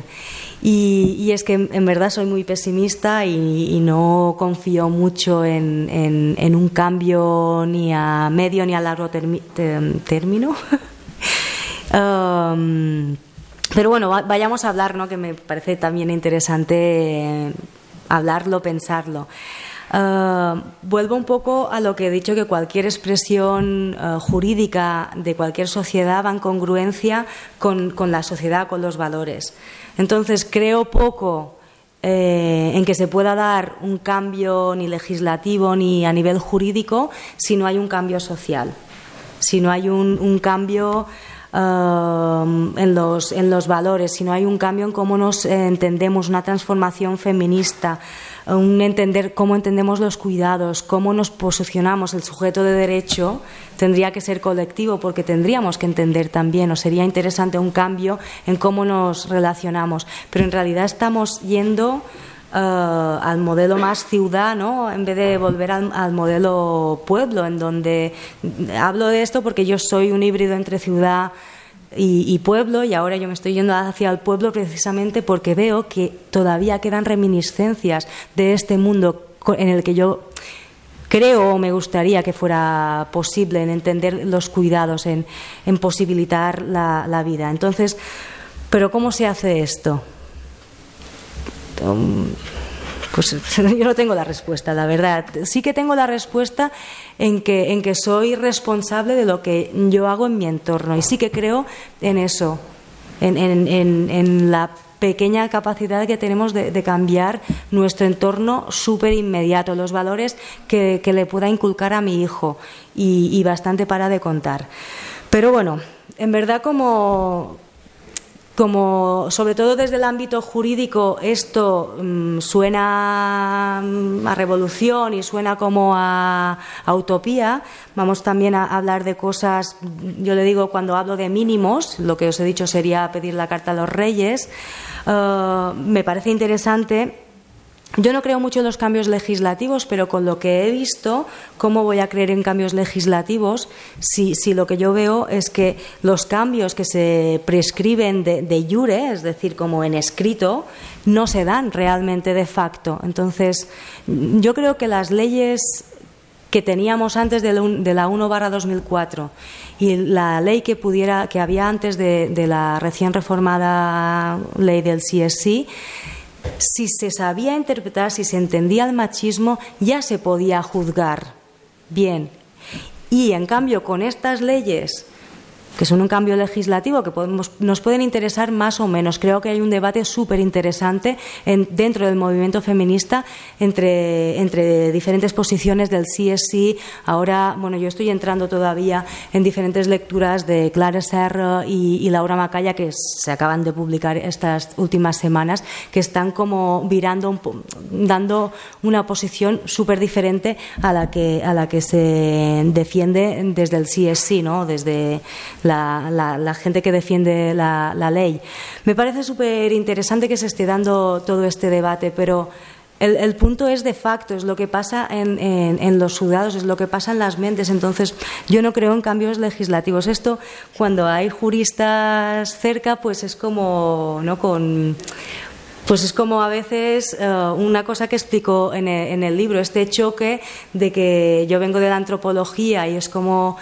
Y, es que en verdad soy muy pesimista y, no confío mucho en, un cambio ni a medio ni a largo término. Um, pero bueno, vayamos a hablar, ¿no? que me parece también interesante hablarlo, pensarlo. Uh, vuelvo un poco a lo que he dicho, que cualquier expresión uh, jurídica de cualquier sociedad va en congruencia con, con, la sociedad, con los valores. Entonces, creo poco eh, en que se pueda dar un cambio ni legislativo ni a nivel jurídico si no hay un cambio social, si no hay un cambio uh, en, los, en los valores, si no hay un cambio en cómo nos entendemos, una transformación feminista un entender cómo entendemos los cuidados, cómo nos posicionamos. El sujeto de derecho tendría que ser colectivo porque tendríamos que entender también, o sería interesante un cambio en cómo nos relacionamos. Pero en realidad estamos yendo eh, al modelo más ciudad, ¿no? en vez de volver al, modelo pueblo, en donde hablo de esto porque yo soy un híbrido entre ciudad y, pueblo, y ahora yo me estoy yendo hacia el pueblo precisamente porque veo que todavía quedan reminiscencias de este mundo en el que yo creo o me gustaría que fuera posible en entender los cuidados, en, posibilitar la, vida. Entonces, ¿pero cómo se hace esto? Um, pues yo no tengo la respuesta, la verdad. Sí que tengo la respuesta en que, en que soy responsable de lo que yo hago en mi entorno y sí que creo en eso, en, en, en, la pequeña capacidad que tenemos de, cambiar nuestro entorno súper inmediato, los valores que, le pueda inculcar a mi hijo y, bastante para de contar. Pero bueno, en verdad como, como sobre todo desde el ámbito jurídico esto mm, suena mm, a revolución y suena como a, utopía, vamos también a hablar de cosas, yo le digo cuando hablo de mínimos, lo que os he dicho sería pedir la carta a los reyes, eh, me parece interesante yo no creo mucho en los cambios legislativos, pero con lo que he visto, ¿cómo voy a creer en cambios legislativos si, lo que yo veo es que los cambios que se prescriben de, de jure, es decir, como en escrito, no se dan realmente de facto? Entonces, yo creo que las leyes que teníamos antes de la 1 barra 2004 y la ley que pudiera que había antes de, de la recién reformada ley del CSC si se sabía interpretar, si se entendía el machismo, ya se podía juzgar bien. Y en cambio, con estas leyes que son un cambio legislativo que nos pueden interesar más o menos. Creo que hay un debate súper interesante dentro del movimiento feminista entre, entre diferentes posiciones del CSC. Ahora, bueno, yo estoy entrando todavía en diferentes lecturas de Clara Serra y, Laura Macaya que se acaban de publicar estas últimas semanas, que están como virando, dando una posición súper diferente a la que a la que se defiende desde el CSC, ¿no? Desde la, gente que defiende la, ley. Me parece súper interesante que se esté dando todo este debate, pero el, punto es de facto, es lo que pasa en, los juzgados, es lo que pasa en las mentes. Entonces, yo no creo en cambios legislativos. Esto, cuando hay juristas cerca, pues es como, ¿no? Con, pues es como a veces eh, una cosa que explico en en el libro, este choque de que yo vengo de la antropología y es como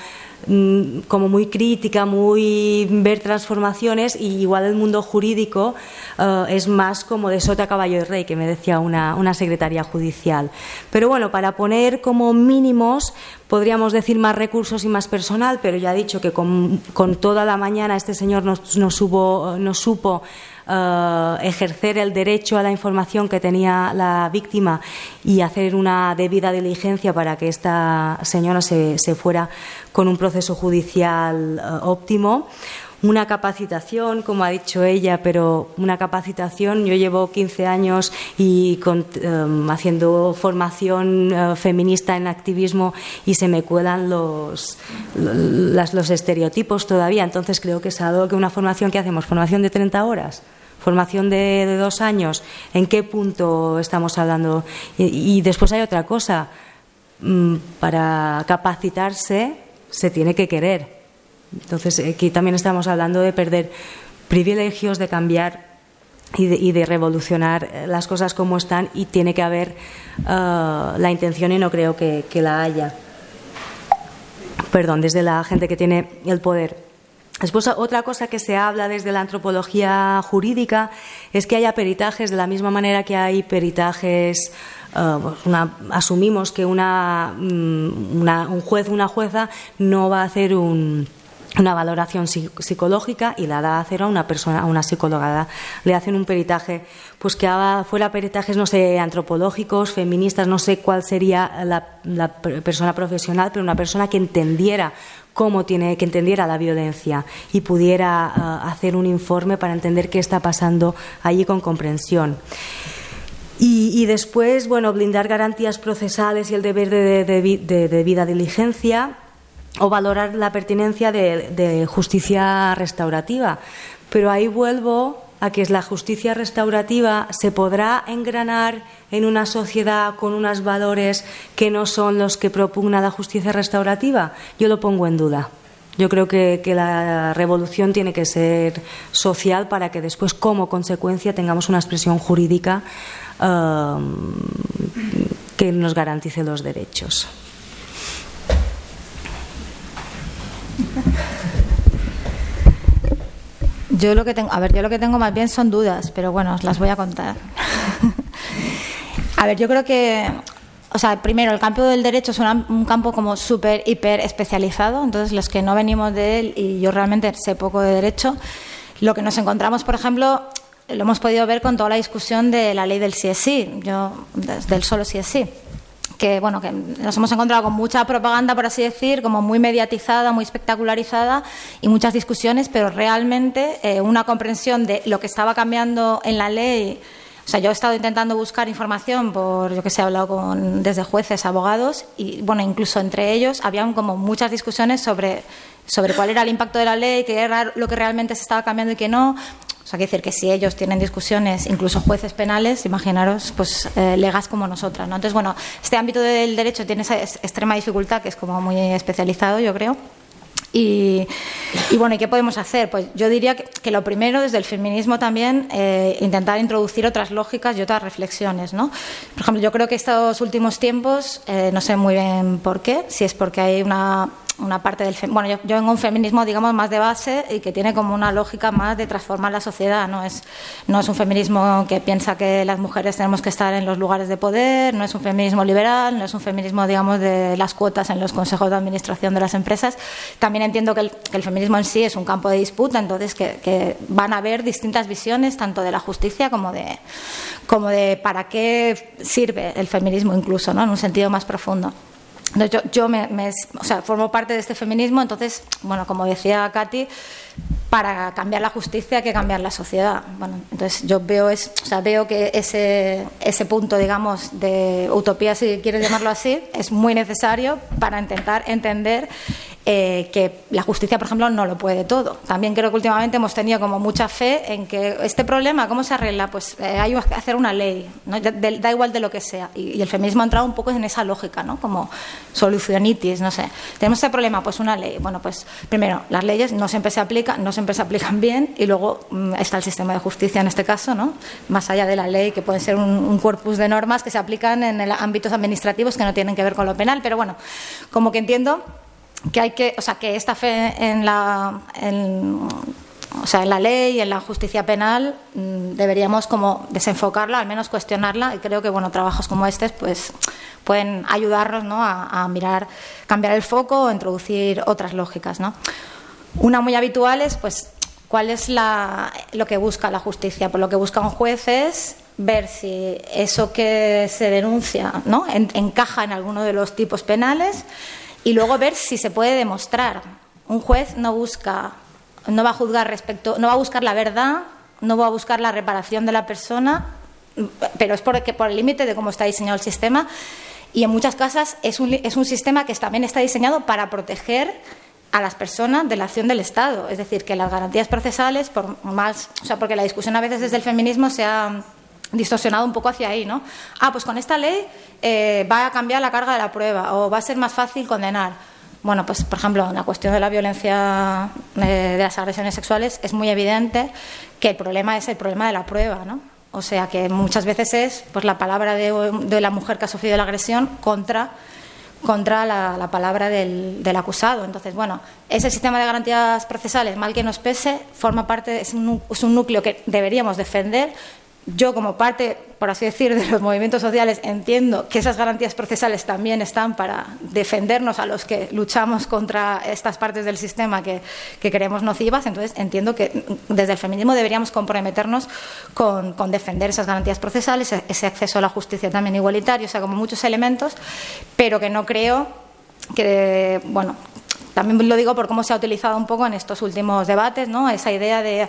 como muy crítica, muy ver transformaciones y igual el mundo jurídico eh, es más como de sota, caballo y rey, que me decía una, una secretaria judicial. Pero bueno, para poner como mínimos podríamos decir más recursos y más personal, pero ya he dicho que con, con toda la mañana este señor nos, nos, nos supo eh, ejercer el derecho a la información que tenía la víctima y hacer una debida diligencia para que esta señora se, fuera con un proceso judicial eh, óptimo una capacitación, como ha dicho ella, pero una capacitación. Yo llevo 15 años y em, haciendo formación eh, feminista en activismo y se me cuelan los, los estereotipos todavía. Entonces creo que es algo que una formación que hacemos, formación de 30 horas formación de, dos años, ¿en qué punto estamos hablando? Y, después hay otra cosa, mm, para capacitarse se tiene que querer. Entonces, aquí también estamos hablando de perder privilegios, de cambiar y de, revolucionar las cosas como están y tiene que haber eh, la intención y no creo que la haya. Perdón, desde la gente que tiene el poder. Después, otra cosa que se habla desde la antropología jurídica es que haya peritajes de la misma manera que hay peritajes. Eh, pues asumimos que una, mm, una, un juez una jueza no va a hacer un, una valoración psicológica y la da a hacer a una persona, a una psicóloga. Le hacen un peritaje, pues que fuera peritajes, no sé, antropológicos, feministas, no sé cuál sería la, persona profesional, pero una persona que entendiera cómo tiene, que entendiera la violencia y pudiera eh, hacer un informe para entender qué está pasando allí con comprensión. Y, después, bueno, blindar garantías procesales y el deber de, de debida diligencia o valorar la pertinencia de, justicia restaurativa. Pero ahí vuelvo a que la justicia restaurativa se podrá engranar en una sociedad con unos valores que no son los que propugna la justicia restaurativa. Yo lo pongo en duda. Yo creo que, la revolución tiene que ser social para que después, como consecuencia, tengamos una expresión jurídica um, que nos garantice los derechos. Yo lo que tengo, a ver, yo lo que tengo más bien son dudas, pero bueno, os las voy a contar. a ver, yo creo que, o sea, primero, el campo del derecho es un, campo como súper, hiper especializado, entonces los que no venimos de él, y yo realmente sé poco de derecho, lo que nos encontramos, por ejemplo, lo hemos podido ver con toda la discusión de la ley del sí es sí, yo, del solo sí es sí que bueno que nos hemos encontrado con mucha propaganda por así decir como muy mediatizada muy espectacularizada y muchas discusiones pero realmente eh, una comprensión de lo que estaba cambiando en la ley o sea, yo he estado intentando buscar información por, yo que sé, he hablado con, desde jueces, abogados y, bueno, incluso entre ellos habían como muchas discusiones sobre, sobre cuál era el impacto de la ley, qué era lo que realmente se estaba cambiando y qué no. O sea, que decir que si ellos tienen discusiones, incluso jueces penales, imaginaros, pues eh, legas como nosotras, ¿no? Entonces, bueno, este ámbito del derecho tiene esa extrema dificultad que es como muy especializado, yo creo. Y, bueno, ¿y qué podemos hacer? Pues yo diría que, lo primero, desde el feminismo también, eh, intentar introducir otras lógicas y otras reflexiones. ¿no? Por ejemplo, yo creo que estos últimos tiempos, eh, no sé muy bien por qué, si es porque hay una una parte del bueno yo, yo, vengo un feminismo digamos más de base y que tiene como una lógica más de transformar la sociedad no es no es un feminismo que piensa que las mujeres tenemos que estar en los lugares de poder no es un feminismo liberal no es un feminismo digamos de las cuotas en los consejos de administración de las empresas. También entiendo que el, que el feminismo en sí es un campo de disputa entonces que, que, van a haber distintas visiones tanto de la justicia como de como de para qué sirve el feminismo incluso no en un sentido más profundo yo, yo me, me, o sea, formo parte de este feminismo, entonces, bueno, como decía Katy, para cambiar la justicia hay que cambiar la sociedad. Bueno, entonces yo veo, es, o sea, veo que ese, ese punto, digamos, de utopía, si quieres llamarlo así, es muy necesario para intentar entender eh, que la justicia, por ejemplo, no lo puede todo. También creo que últimamente hemos tenido como mucha fe en que este problema, ¿cómo se arregla? Pues eh, hay que hacer una ley, ¿no? da igual de lo que sea. Y, y, el feminismo ha entrado un poco en esa lógica, ¿no? Como solucionitis, no sé. Tenemos este problema, pues una ley. Bueno, pues primero, las leyes no siempre se aplican, no siempre se aplican bien y luego mmm, está el sistema de justicia en este caso, ¿no? Más allá de la ley, que puede ser un, un corpus de normas que se aplican en ámbitos administrativos que no tienen que ver con lo penal. Pero bueno, como que entiendo que hay que, o sea, que esta fe en la, o sea, en la ley en la justicia penal mmm, deberíamos como desenfocarla, al menos cuestionarla y creo que bueno, trabajos como este pues pueden ayudarnos ¿no? a, mirar, cambiar el foco o introducir otras lógicas, ¿no? Una muy habitual es pues cuál es la, lo que busca la justicia, por lo que buscan jueces ver si eso que se denuncia ¿no? En, encaja en alguno de los tipos penales y luego ver si se puede demostrar. Un juez no busca, no va a juzgar respecto, no va a buscar la verdad, no va a buscar la reparación de la persona, pero es porque por el límite de cómo está diseñado el sistema. Y en muchas casas es un, es un sistema que también está diseñado para proteger a las personas de la acción del Estado. Es decir, que las garantías procesales, por más, o sea, porque la discusión a veces desde el feminismo se ha distorsionado un poco hacia ahí, ¿no? Ah, pues con esta ley eh, va a cambiar la carga de la prueba o va a ser más fácil condenar. Bueno, pues por ejemplo, en la cuestión de la violencia eh, de las agresiones sexuales es muy evidente que el problema es el problema de la prueba, ¿no? O sea que muchas veces es pues la palabra de, la mujer que ha sufrido la agresión contra contra la, la palabra del, del, acusado. Entonces, bueno, ese sistema de garantías procesales, mal que nos pese, forma parte, es es un núcleo que deberíamos defender, yo como parte, por así decir, de los movimientos sociales entiendo que esas garantías procesales también están para defendernos a los que luchamos contra estas partes del sistema que, que creemos nocivas. Entonces entiendo que desde el feminismo deberíamos comprometernos con, con, defender esas garantías procesales, ese acceso a la justicia también igualitario, o sea, como muchos elementos, pero que no creo que, bueno, también lo digo por cómo se ha utilizado un poco en estos últimos debates, ¿no? Esa idea de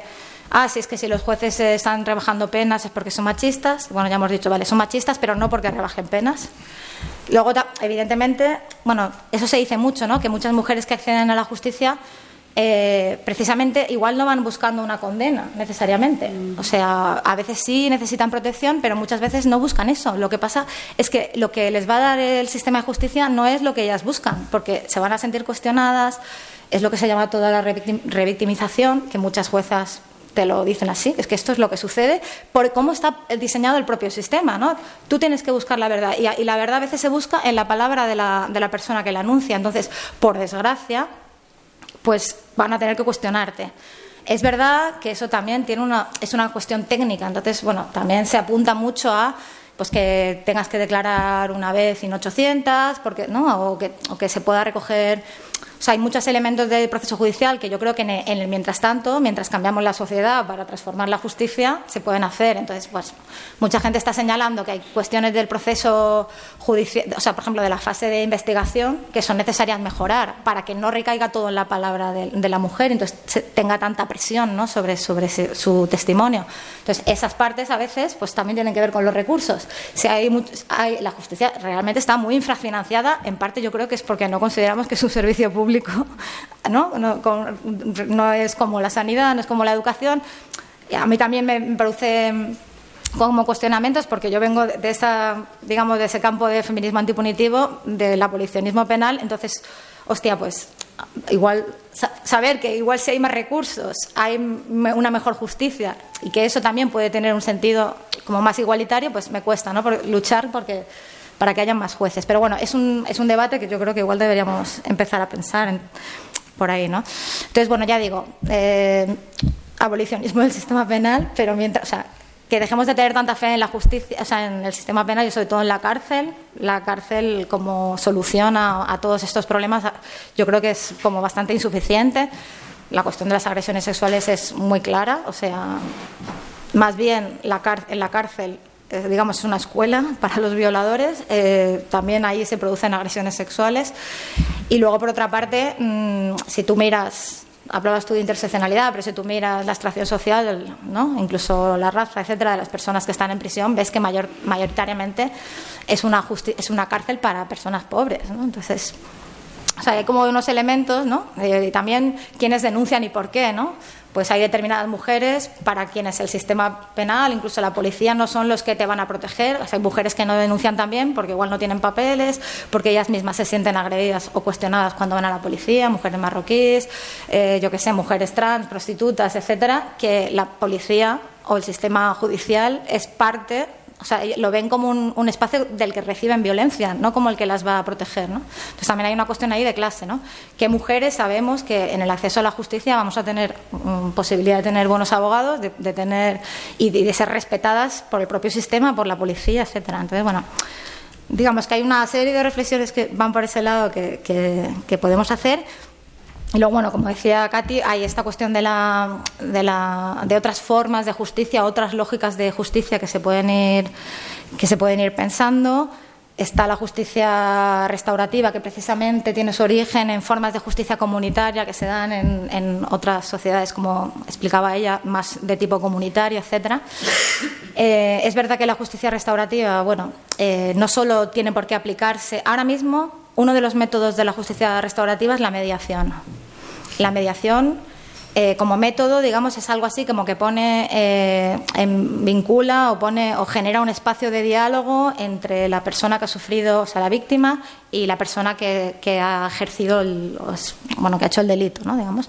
ah, si es que si los jueces están rebajando penas es porque son machistas. Bueno, ya hemos dicho, vale, son machistas, pero no porque rebajen penas. Luego, evidentemente, bueno, eso se dice mucho, ¿no? Que muchas mujeres que acceden a la justicia eh, precisamente igual no van buscando una condena necesariamente. O sea, a veces sí necesitan protección, pero muchas veces no buscan eso. Lo que pasa es que lo que les va a dar el sistema de justicia no es lo que ellas buscan, porque se van a sentir cuestionadas. Es lo que se llama toda la revictimización, que muchas juezas te lo dicen así, es que esto es lo que sucede por cómo está diseñado el propio sistema. ¿no? Tú tienes que buscar la verdad y, y la verdad a veces se busca en la palabra de la, de la persona que la anuncia. Entonces, por desgracia, pues van a tener que cuestionarte. Es verdad que eso también tiene una, es una cuestión técnica, entonces, bueno, también se apunta mucho a pues que tengas que declarar una vez en 800, porque, ¿no? o, que, o que se pueda recoger O sea, hay muchos elementos del proceso judicial que yo creo que en el, mientras tanto, mientras cambiamos la sociedad para transformar la justicia, se pueden hacer. Entonces, pues, mucha gente está señalando que hay cuestiones del proceso judicial, o sea, por ejemplo, de la fase de investigación, que son necesarias mejorar para que no recaiga todo en la palabra de, la mujer, entonces tenga tanta presión ¿no? sobre, sobre su testimonio. Entonces, esas partes a veces pues también tienen que ver con los recursos. Si hay, hay la justicia realmente está muy infrafinanciada, en parte yo creo que es porque no consideramos que es un servicio público ¿no? No, es como la sanidad, no es como la educación. A mí también me produce como cuestionamientos porque yo vengo de esa digamos de ese campo de feminismo antipunitivo del abolicionismo penal entonces hostia pues igual saber que igual si hay más recursos hay una mejor justicia y que eso también puede tener un sentido como más igualitario pues me cuesta no luchar porque para que haya más jueces. Pero bueno, es un, es un debate que yo creo que igual deberíamos empezar a pensar por ahí, ¿no? Entonces, bueno, ya digo, eh, abolicionismo del sistema penal, pero mientras, o sea, que dejemos de tener tanta fe en la justicia, o sea, en el sistema penal y sobre todo en la cárcel, la cárcel como solución a, a todos estos problemas, yo creo que es como bastante insuficiente. La cuestión de las agresiones sexuales es muy clara, o sea, más bien la en la cárcel eh, digamos, es una escuela para los violadores. Eh, también ahí se producen agresiones sexuales. Y luego, por otra parte, mm, si tú miras, hablabas tú de interseccionalidad, pero si tú miras la extracción social, ¿no? incluso la raza, etcétera, de las personas que están en prisión, ves que mayor, mayoritariamente es una, es una cárcel para personas pobres. Entonces, o sea, hay como unos elementos, ¿no? Eh, y también quienes denuncian y por qué, ¿no? Pues hay determinadas mujeres para quienes el sistema penal, incluso la policía, no son los que te van a proteger. hay mujeres que no denuncian también porque igual no tienen papeles, porque ellas mismas se sienten agredidas o cuestionadas cuando van a la policía, mujeres marroquíes, eh, yo qué sé, mujeres trans, prostitutas, etcétera, que la policía o el sistema judicial es parte o sea, lo ven como un, espacio del que reciben violencia, no como el que las va a proteger. ¿no? Entonces también hay una cuestión ahí de clase, ¿no? ¿Qué mujeres sabemos que en el acceso a la justicia vamos a tener mm, posibilidad de tener buenos abogados, de, tener y de, ser respetadas por el propio sistema, por la policía, etcétera? Entonces, bueno, digamos que hay una serie de reflexiones que van por ese lado que, que podemos hacer y luego, bueno, como decía Katy, hay esta cuestión de, la, de, la, de otras formas de justicia, otras lógicas de justicia que se pueden ir, que se pueden ir pensando. Está la justicia restaurativa, que precisamente tiene su origen en formas de justicia comunitaria que se dan en, otras sociedades, como explicaba ella, más de tipo comunitario, etcétera. Eh, es verdad que la justicia restaurativa, bueno, eh, no solo tiene por qué aplicarse. Ahora mismo, uno de los métodos de la justicia restaurativa es la mediación. La mediación eh, como método, digamos, es algo así como que pone, eh, vincula o pone o genera un espacio de diálogo entre la persona que ha sufrido, o sea, la víctima, y la persona que, ha ejercido, el, bueno, que ha hecho el delito, ¿no? Digamos.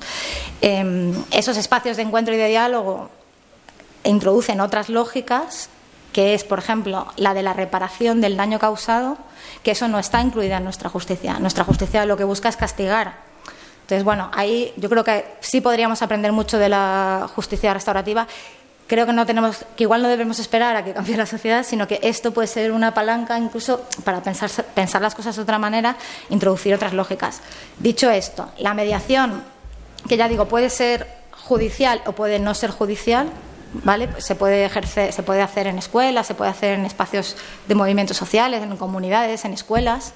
Em, esos espacios de encuentro y de diálogo introducen otras lógicas, que es, por ejemplo, la de la reparación del daño causado, que eso no está incluida en nuestra justicia. Nuestra justicia lo que busca es castigar entonces, bueno, ahí yo creo que sí podríamos aprender mucho de la justicia restaurativa. Creo que no tenemos, que igual no debemos esperar a que cambie la sociedad, sino que esto puede ser una palanca incluso para pensar, pensar las cosas de otra manera, introducir otras lógicas. Dicho esto, la mediación, que ya digo, puede ser judicial o puede no ser judicial, ¿vale? Se puede ejercer, se puede hacer en escuelas, se puede hacer en espacios de movimientos sociales, en comunidades, en escuelas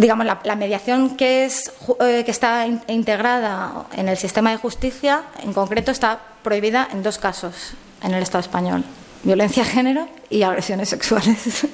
digamos, la, mediación que, eh, está integrada en el sistema de justicia, en concreto, está prohibida en dos casos en el Estado español: violencia de género y agresiones sexuales.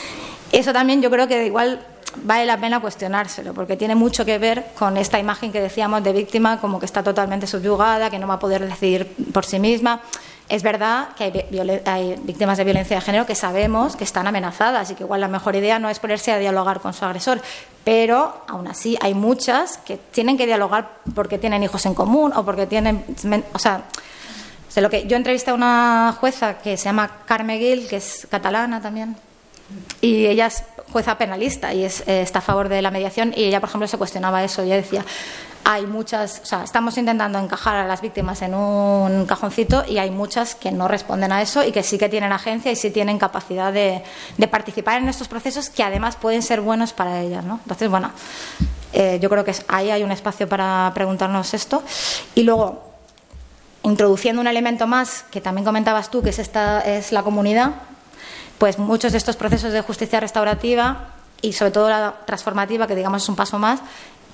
Eso también yo creo que igual vale la pena cuestionárselo, porque tiene mucho que ver con esta imagen que decíamos de víctima como que está totalmente subyugada, que no va a poder decidir por sí misma. Es verdad que hay, víctimas de violencia de género que sabemos que están amenazadas y que igual la mejor idea no es ponerse a dialogar con su agresor, pero aún así hay muchas que tienen que dialogar porque tienen hijos en común o porque tienen, o sea, lo que yo entrevisté a una jueza que se llama Carme Gil, que es catalana también, y ella es jueza penalista y es, eh, está a favor de la mediación y ella, por ejemplo, se cuestionaba eso. Ella decía, hay muchas, o sea, estamos intentando encajar a las víctimas en un cajoncito y hay muchas que no responden a eso y que sí que tienen agencia y sí tienen capacidad de, participar en estos procesos que además pueden ser buenos para ellas, ¿no? Entonces, bueno, eh, yo creo que ahí hay un espacio para preguntarnos esto. Y luego, introduciendo un elemento más que también comentabas tú, que es, esta, es la comunidad, pues muchos de estos procesos de justicia restaurativa y sobre todo la transformativa, que digamos es un paso más,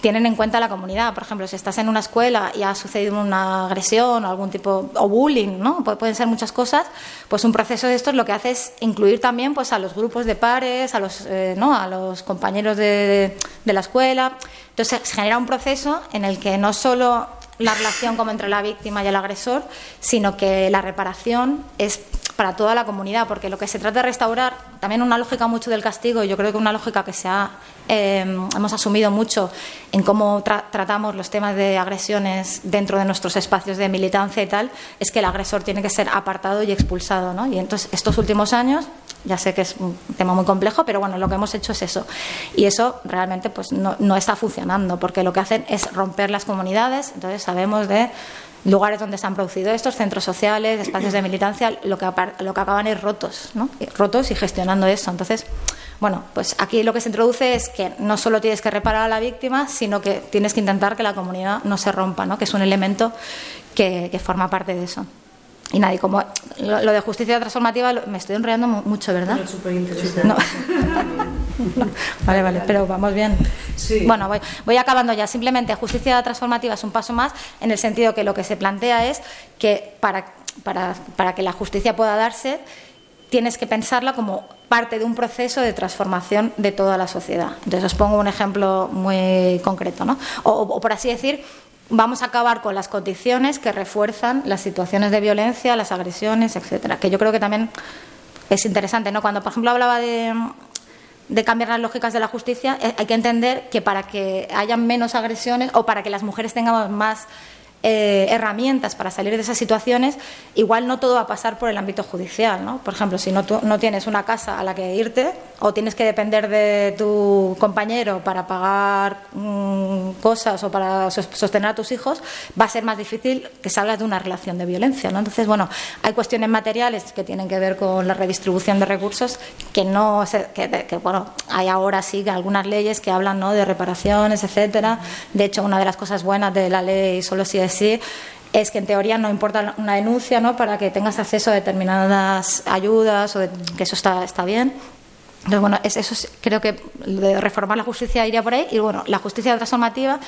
tienen en cuenta la comunidad. Por ejemplo, si estás en una escuela y ha sucedido una agresión o algún tipo, o bullying, ¿no? pueden ser muchas cosas, pues un proceso de estos lo que hace es incluir también pues, a los grupos de pares, a los, eh, ¿no? a los compañeros de, de la escuela. Entonces se genera un proceso en el que no solo la relación como entre la víctima y el agresor, sino que la reparación es para toda la comunidad, porque lo que se trata de restaurar, también una lógica mucho del castigo, y yo creo que una lógica que se ha, eh, hemos asumido mucho en cómo tratamos los temas de agresiones dentro de nuestros espacios de militancia y tal, es que el agresor tiene que ser apartado y expulsado. ¿no? Y entonces, estos últimos años, ya sé que es un tema muy complejo, pero bueno, lo que hemos hecho es eso. Y eso realmente pues, no, no está funcionando, porque lo que hacen es romper las comunidades, entonces sabemos de lugares donde se han producido estos, centros sociales, espacios de militancia, lo que, lo que acaban es rotos, ¿no? rotos y gestionando eso. Entonces, bueno, pues aquí lo que se introduce es que no solo tienes que reparar a la víctima, sino que tienes que intentar que la comunidad no se rompa, ¿no? que es un elemento que, que forma parte de eso. Y nadie, como lo, de justicia transformativa, me estoy enrollando mucho, ¿verdad? súper interesante. No. vale, vale, pero vamos bien. Sí. Bueno, voy, voy acabando ya. Simplemente justicia transformativa es un paso más en el sentido que lo que se plantea es que para, para, para que la justicia pueda darse, tienes que pensarla como parte de un proceso de transformación de toda la sociedad. Entonces os pongo un ejemplo muy concreto, ¿no? O, o por así decir, vamos a acabar con las condiciones que refuerzan las situaciones de violencia, las agresiones, etcétera. Que yo creo que también es interesante, ¿no? Cuando, por ejemplo, hablaba de, de cambiar las lógicas de la justicia, eh, hay que entender que para que haya menos agresiones o para que las mujeres tengamos más eh, herramientas para salir de esas situaciones, igual no todo va a pasar por el ámbito judicial. ¿no? Por ejemplo, si no, no tienes una casa a la que irte o tienes que depender de tu compañero para pagar mm, cosas o para sostener a tus hijos, va a ser más difícil que salgas de una relación de violencia. ¿no? Entonces, bueno, hay cuestiones materiales que tienen que ver con la redistribución de recursos que no que bueno, hay ahora sí que algunas leyes que hablan ¿no? de reparaciones, etcétera. De hecho, una de las cosas buenas de la ley solo si es sí es que en teoría no importa una denuncia ¿no? para que tengas acceso a determinadas ayudas o que eso está, está bien. Entonces, bueno, eso creo que reformar la justicia iría por ahí. Y bueno, la justicia transformativa,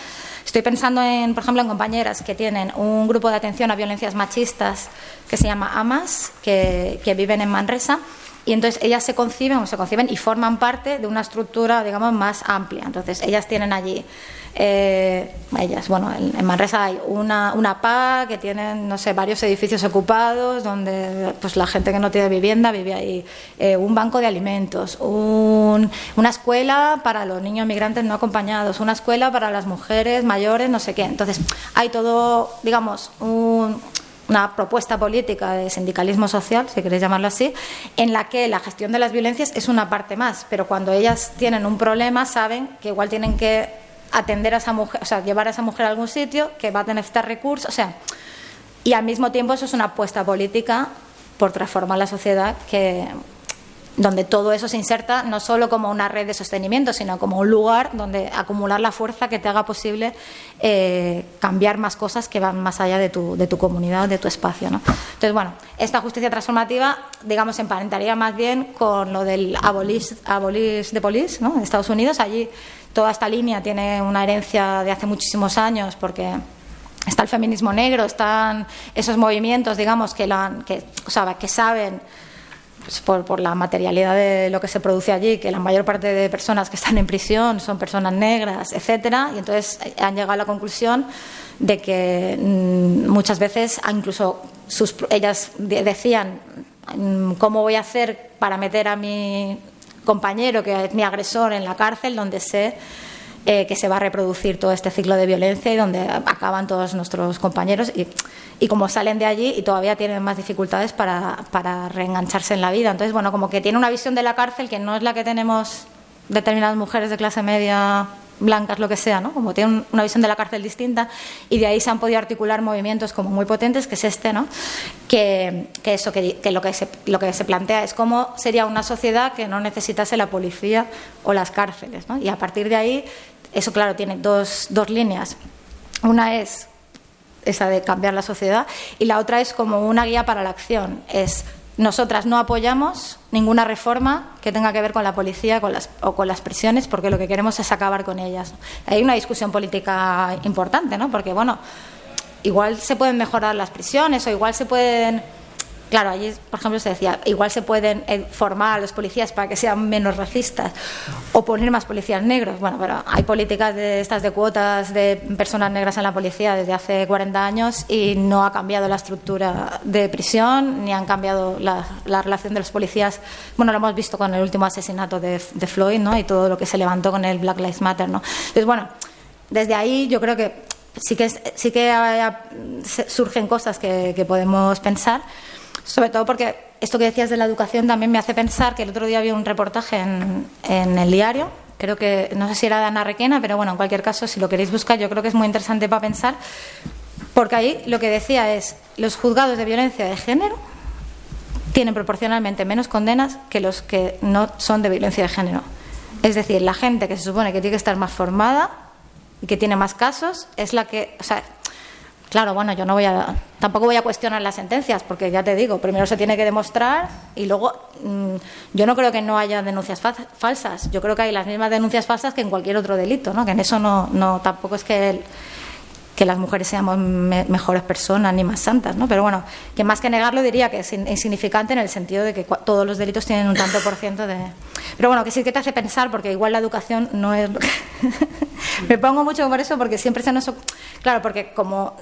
estoy pensando en, por ejemplo, en compañeras que tienen un grupo de atención a violencias machistas que se llama AMAS, que, que viven en Manresa. Y entonces ellas se conciben o se conciben y forman parte de una estructura, digamos, más amplia. Entonces ellas tienen allí eh, ellas, bueno, en, Manresa hay una, una PA que tiene, no sé, varios edificios ocupados donde pues la gente que no tiene vivienda vive ahí, eh, un banco de alimentos, una escuela para los niños migrantes no acompañados, una escuela para las mujeres mayores, no sé qué. Entonces, hay todo, digamos, una propuesta política de sindicalismo social, si queréis llamarlo así, en la que la gestión de las violencias es una parte más, pero cuando ellas tienen un problema saben que igual tienen que atender a esa mujer, o sea, llevar a esa mujer a algún sitio que va a necesitar recursos, o sea, y al mismo tiempo eso es una apuesta política por transformar la sociedad que donde todo eso se inserta no solo como una red de sostenimiento, sino como un lugar donde acumular la fuerza que te haga posible eh, cambiar más cosas que van más allá de tu, de tu comunidad, de tu espacio. ¿no? Entonces, bueno, esta justicia transformativa, digamos, emparentaría más bien con lo del abolish, abolish the police ¿no? en Estados Unidos. Allí toda esta línea tiene una herencia de hace muchísimos años porque está el feminismo negro, están esos movimientos, digamos, que, que, o que saben pues, por, por, la materialidad de lo que se produce allí, que la mayor parte de personas que están en prisión son personas negras, etcétera, y entonces han llegado a la conclusión de que mm, muchas veces, incluso sus, ellas decían, mm, ¿cómo voy a hacer para meter a mi compañero, que es mi agresor, en la cárcel, donde sé eh, que se va a reproducir todo este ciclo de violencia y donde acaban todos nuestros compañeros y, y como salen de allí y todavía tienen más dificultades para, para reengancharse en la vida. Entonces, bueno, como que tiene una visión de la cárcel que no es la que tenemos determinadas mujeres de clase media blancas, lo que sea, ¿no? Como tienen una visión de la cárcel distinta y de ahí se han podido articular movimientos como muy potentes, que es este, ¿no? Que, que eso, que, que, lo, que se, lo que se plantea es cómo sería una sociedad que no necesitase la policía o las cárceles, ¿no? Y a partir de ahí, eso claro, tiene dos, dos líneas. Una es esa de cambiar la sociedad y la otra es como una guía para la acción, es nosotras no apoyamos ninguna reforma que tenga que ver con la policía con las, o con las prisiones, porque lo que queremos es acabar con ellas. Hay una discusión política importante, ¿no? Porque, bueno, igual se pueden mejorar las prisiones o igual se pueden Claro, allí, por ejemplo, se decía, igual se pueden eh, formar a los policías para que sean menos racistas o poner más policías negros. Bueno, pero hay políticas de estas de cuotas de personas negras en la policía desde hace 40 años y no ha cambiado la estructura de prisión ni han cambiado la, la relación de los policías. Bueno, lo hemos visto con el último asesinato de, Floyd, ¿no? Y todo lo que se levantó con el Black Lives Matter, ¿no? Entonces, bueno, desde ahí yo creo que sí que, sí que surgen cosas que podemos pensar. Sobre todo porque esto que decías de la educación también me hace pensar que el otro día había un reportaje en, en el diario, creo que, no sé si era de Ana Requena, pero bueno, en cualquier caso, si lo queréis buscar, yo creo que es muy interesante para pensar, porque ahí lo que decía es, los juzgados de violencia de género tienen proporcionalmente menos condenas que los que no son de violencia de género. Es decir, la gente que se supone que tiene que estar más formada y que tiene más casos es la que, o sea, Claro, bueno, yo no voy a, tampoco voy a cuestionar las sentencias, porque ya te digo, primero se tiene que demostrar y luego mmm, yo no creo que no haya denuncias fa falsas. Yo creo que hay las mismas denuncias falsas que en cualquier otro delito, ¿no? Que en eso no, no tampoco es que, que las mujeres seamos me mejores personas ni más santas, ¿no? Pero bueno, que más que negarlo diría que es insignificante en el sentido de que todos los delitos tienen un tanto por ciento de. Pero bueno, que sí que te hace pensar, porque igual la educación no es. Me pongo mucho por eso, porque siempre se nos. Claro, porque como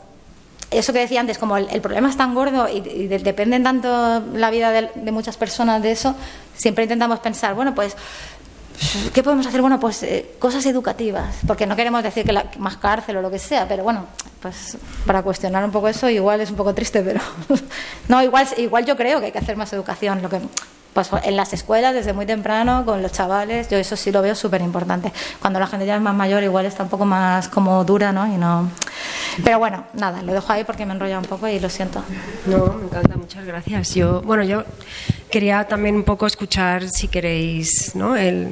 eso que decía antes, como el, problema es tan gordo y, y de, dependen tanto la vida de, de, muchas personas de eso, siempre intentamos pensar, bueno, pues, ¿qué podemos hacer? Bueno, pues eh, cosas educativas, porque no queremos decir que la, más cárcel o lo que sea, pero bueno, pues para cuestionar un poco eso, igual es un poco triste, pero no, igual, igual yo creo que hay que hacer más educación. Lo que pues en las escuelas desde muy temprano con los chavales yo eso sí lo veo súper importante cuando la gente ya es más mayor igual está un poco más como dura no y no. Pero bueno nada lo dejo ahí porque me enrolla un poco y lo siento. No me encanta muchas gracias. Yo bueno yo quería también un poco escuchar si queréis no el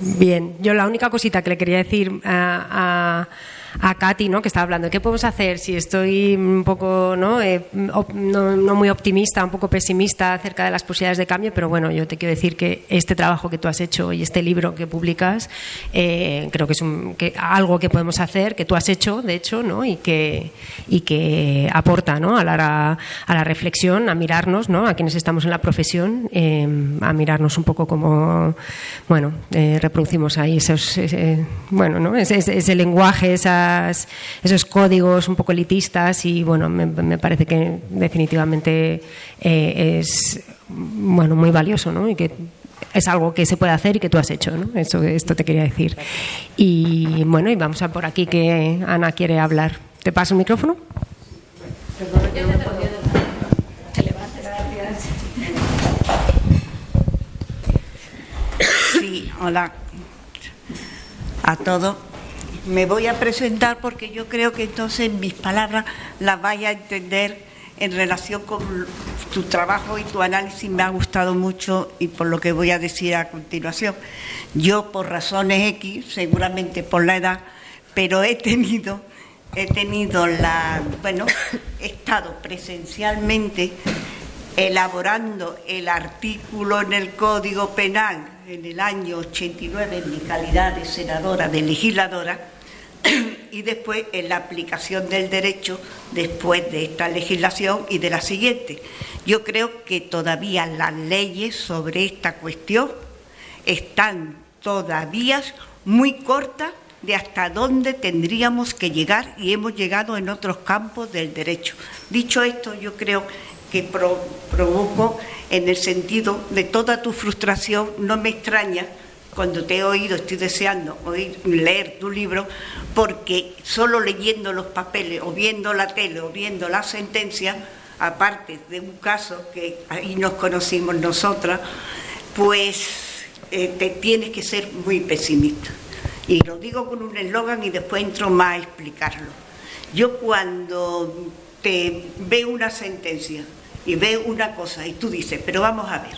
bien yo la única cosita que le quería decir a a Katy, ¿no? que estaba hablando, ¿qué podemos hacer si estoy un poco ¿no? Eh, no, muy optimista, un poco pesimista acerca de las posibilidades de cambio? Pero bueno, yo te quiero decir que este trabajo que tú has hecho y este libro que publicas, eh, creo que es un, que, algo que podemos hacer, que tú has hecho, de hecho, ¿no? y, que, y que aporta ¿no? a, la, a la reflexión, a mirarnos, ¿no? a quienes estamos en la profesión, eh, a mirarnos un poco como, bueno, eh, reproducimos ahí esos, bueno, ¿no? ese, ese lenguaje, esa esos códigos un poco elitistas y bueno, me, me parece que definitivamente eh, es bueno, muy valioso ¿no? y que es algo que se puede hacer y que tú has hecho, ¿no? Eso, esto te quería decir. Y bueno, y vamos a por aquí que Ana quiere hablar. ¿Te paso el micrófono? Sí, hola a todos me voy a presentar porque yo creo que entonces mis palabras las vaya a entender en relación con tu trabajo y tu análisis me ha gustado mucho y por lo que voy a decir a continuación. Yo por razones X, seguramente por la edad, pero he tenido he tenido la bueno, he estado presencialmente elaborando el artículo en el Código Penal en el año 89 en mi calidad de senadora, de legisladora, y después en la aplicación del derecho después de esta legislación y de la siguiente. Yo creo que todavía las leyes sobre esta cuestión están todavía muy cortas de hasta dónde tendríamos que llegar y hemos llegado en otros campos del derecho. Dicho esto, yo creo que pro, provoco en el sentido de toda tu frustración, no me extraña cuando te he oído, estoy deseando oír, leer tu libro, porque solo leyendo los papeles o viendo la tele o viendo la sentencia, aparte de un caso que ahí nos conocimos nosotras, pues eh, te tienes que ser muy pesimista. Y lo digo con un eslogan y después entro más a explicarlo. Yo cuando te veo una sentencia y veo una cosa y tú dices, pero vamos a ver,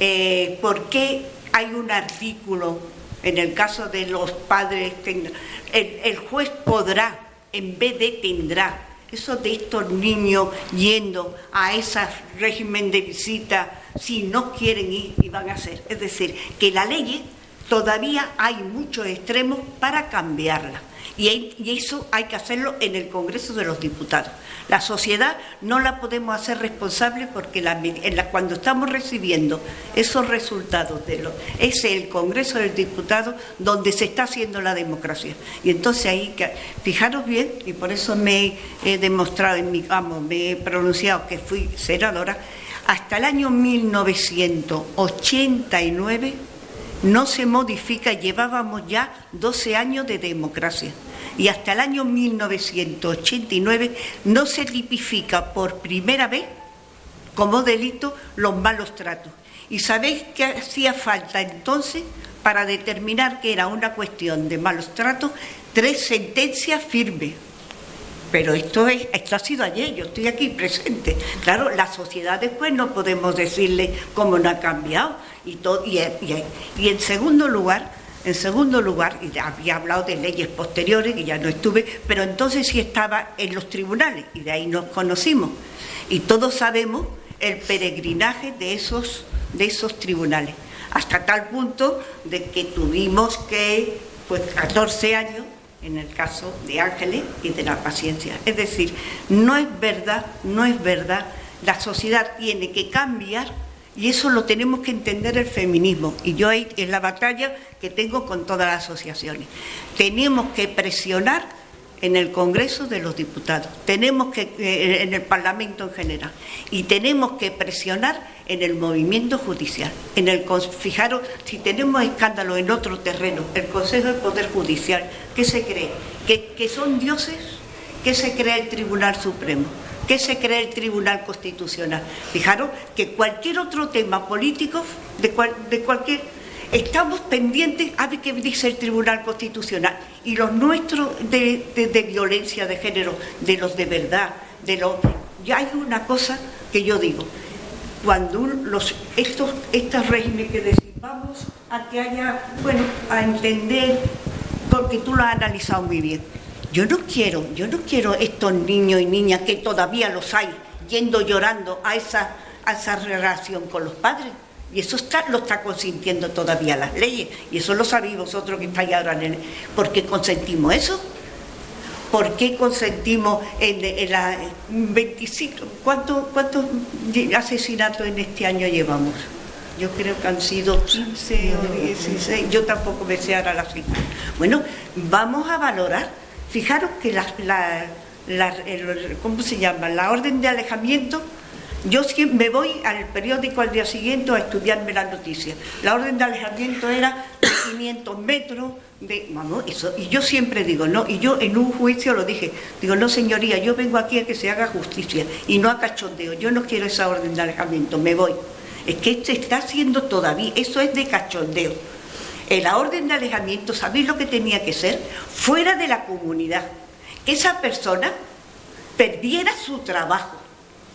eh, ¿por qué hay un artículo en el caso de los padres? el juez podrá, en vez de tendrá, eso de estos niños yendo a ese régimen de visita si no quieren ir y van a hacer. Es decir, que la ley todavía hay muchos extremos para cambiarla. Y, eso hay que hacerlo en el Congreso de los Diputados. La sociedad no la podemos hacer responsable porque cuando estamos recibiendo esos resultados de lo, es el Congreso de los Diputados donde se está haciendo la democracia. Y entonces ahí, fijaros bien, y por eso me he demostrado, en mi, vamos, me he pronunciado que fui senadora, hasta el año 1989 no se modifica, llevábamos ya 12 años de democracia y hasta el año 1989 no se tipifica por primera vez como delito los malos tratos. ¿Y sabéis qué hacía falta entonces para determinar que era una cuestión de malos tratos? Tres sentencias firmes. Pero esto, es, esto ha sido ayer, yo estoy aquí presente. Claro, la sociedad después no podemos decirle cómo no ha cambiado. Y, todo, y, y en segundo lugar, en segundo lugar, y había hablado de leyes posteriores, y ya no estuve, pero entonces sí estaba en los tribunales, y de ahí nos conocimos. Y todos sabemos el peregrinaje de esos, de esos tribunales, hasta tal punto de que tuvimos que, pues 14 años, en el caso de Ángeles y de la paciencia. Es decir, no es verdad, no es verdad, la sociedad tiene que cambiar y eso lo tenemos que entender el feminismo. Y yo ahí es la batalla que tengo con todas las asociaciones. Tenemos que presionar en el Congreso de los Diputados, tenemos que eh, en el Parlamento en general y tenemos que presionar en el movimiento judicial. En el fijaros, si tenemos escándalos en otro terreno, el Consejo de Poder Judicial, ¿qué se cree? ¿Que, que son dioses? ¿Qué se cree el Tribunal Supremo? ¿Qué se cree el Tribunal Constitucional? Fijaros que cualquier otro tema político, de, cualquier... Estamos pendientes a ver qué dice el Tribunal Constitucional. Y los nuestros de, violencia de género, de los de verdad, de los... Ya hay una cosa que yo digo. Cuando los, estos, estos regímenes que decimos, vamos a que haya, bueno, a entender, porque tú lo has analizado muy bien yo no quiero, yo no quiero estos niños y niñas que todavía los hay yendo llorando a esa, a esa relación con los padres. Y eso está, lo está consintiendo todavía las leyes. Y eso lo sabéis vosotros que estáis ahora en el... ¿Por qué consentimos eso? ¿Por qué consentimos en, la 25? ¿Cuántos asesinatos en este año llevamos? Yo creo que han sido 15 o 16. Yo tampoco me sé ahora la cifra. Bueno, vamos a valorar Fijaros que la, ¿cómo se llama? La orden de alejamiento, yo me voy al periódico al día siguiente a estudiarme las noticias. La orden de alejamiento era de 500 metros, de, y yo siempre digo, no, y yo en un juicio lo dije, digo, no señoría, yo vengo aquí a que se haga justicia y no a cachondeo, yo no quiero esa orden de alejamiento, me voy. Es que esto está haciendo todavía, eso es de cachondeo la orden de alejamiento, ¿sabéis lo que tenía que ser? Fuera de la comunidad. Que esa persona perdiera su trabajo.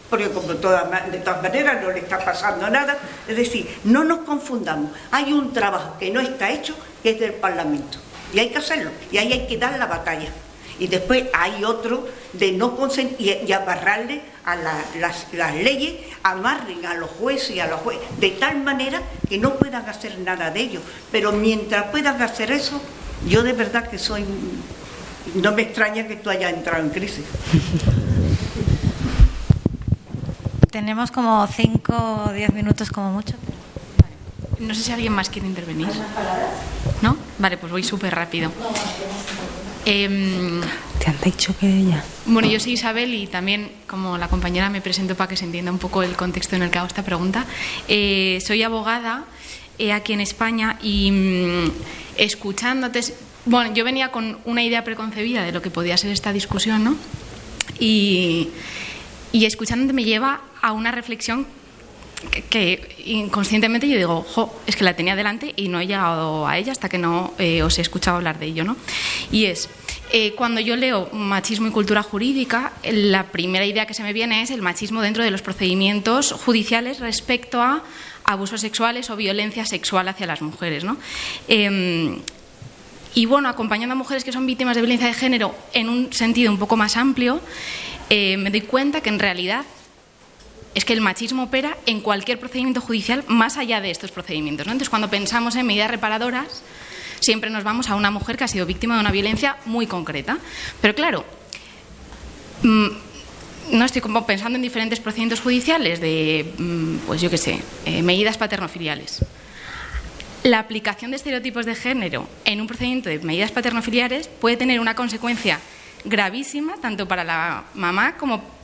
Porque como de todas maneras no le está pasando nada. Es decir, no nos confundamos. Hay un trabajo que no está hecho, que es del Parlamento. Y hay que hacerlo. Y ahí hay que dar la batalla. Y después hay otro de no consentir y, abarrarle a las, leyes, amarren a los jueces y a los jueces, de tal manera que no puedan hacer nada de ello. Pero mientras puedan hacer eso, yo de verdad que soy... No me extraña que tú hayas entrado en crisis. Tenemos como 5 o 10 minutos como mucho. No sé si alguien más quiere intervenir. ¿No? Vale, pues voy súper rápido. Em, ¿Te han dicho que ella? Bueno, yo soy Isabel y también, como la compañera, me presento para que se entienda un poco el contexto en el que hago esta pregunta. Eh, soy abogada eh, aquí en España y mm, escuchándote, bueno, yo venía con una idea preconcebida de lo que podía ser esta discusión, ¿no? Y, y escuchándote me lleva a una reflexión que, inconscientemente yo digo, jo, es que la tenía delante y no he llegado a ella hasta que no eh, os he escuchado hablar de ello, ¿no? Y es, eh, cuando yo leo machismo y cultura jurídica, la primera idea que se me viene es el machismo dentro de los procedimientos judiciales respecto a abusos sexuales o violencia sexual hacia las mujeres, ¿no? Em, y bueno, acompañando a mujeres que son víctimas de violencia de género en un sentido un poco más amplio, eh, me doy cuenta que en realidad es que el machismo opera en cualquier procedimiento judicial más allá de estos procedimientos. Entonces, cuando pensamos en medidas reparadoras, siempre nos vamos a una mujer que ha sido víctima de una violencia muy concreta. Pero claro, mm, no estoy pensando en diferentes procedimientos judiciales de, mm, pues yo qué sé, eh, medidas paternofiliales. La aplicación de estereotipos de género en un procedimiento de medidas paternofiliares puede tener una consecuencia gravísima tanto para la mamá como para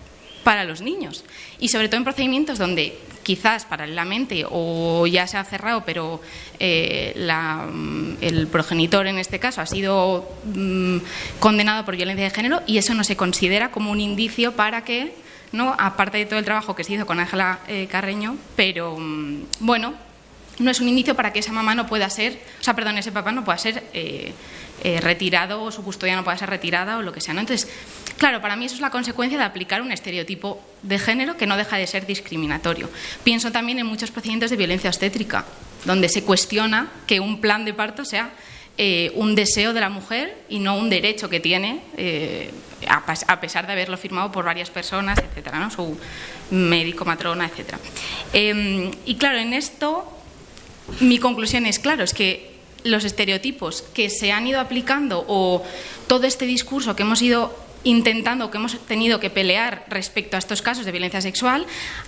los niños. Y sobre todo en procedimientos donde quizás paralelamente o ya se ha cerrado, pero eh, mm, el progenitor en este caso ha sido mm, condenado por violencia de género y eso no se considera como un indicio para que, ¿no? aparte de todo el trabajo que se hizo con Ángela eh, Carreño, pero mm, bueno, no es un indicio para que esa mamá no pueda ser, o sea, perdón, ese papá no pueda ser eh, retirado o su custodia no pueda ser retirada o lo que sea. ¿no? Entonces, Claro, para mí eso es la consecuencia de aplicar un estereotipo de género que no deja de ser discriminatorio. Pienso también en muchos procedimientos de violencia obstétrica, donde se cuestiona que un plan de parto sea eh, un deseo de la mujer y no un derecho que tiene, eh, a, pesar de haberlo firmado por varias personas, etcétera, ¿no? su médico, matrona, etcétera. Em, y claro, en esto mi conclusión es, claro, es que los estereotipos que se han ido aplicando o todo este discurso que hemos ido intentando, que hemos tenido que pelear respecto a estos casos de violencia sexual,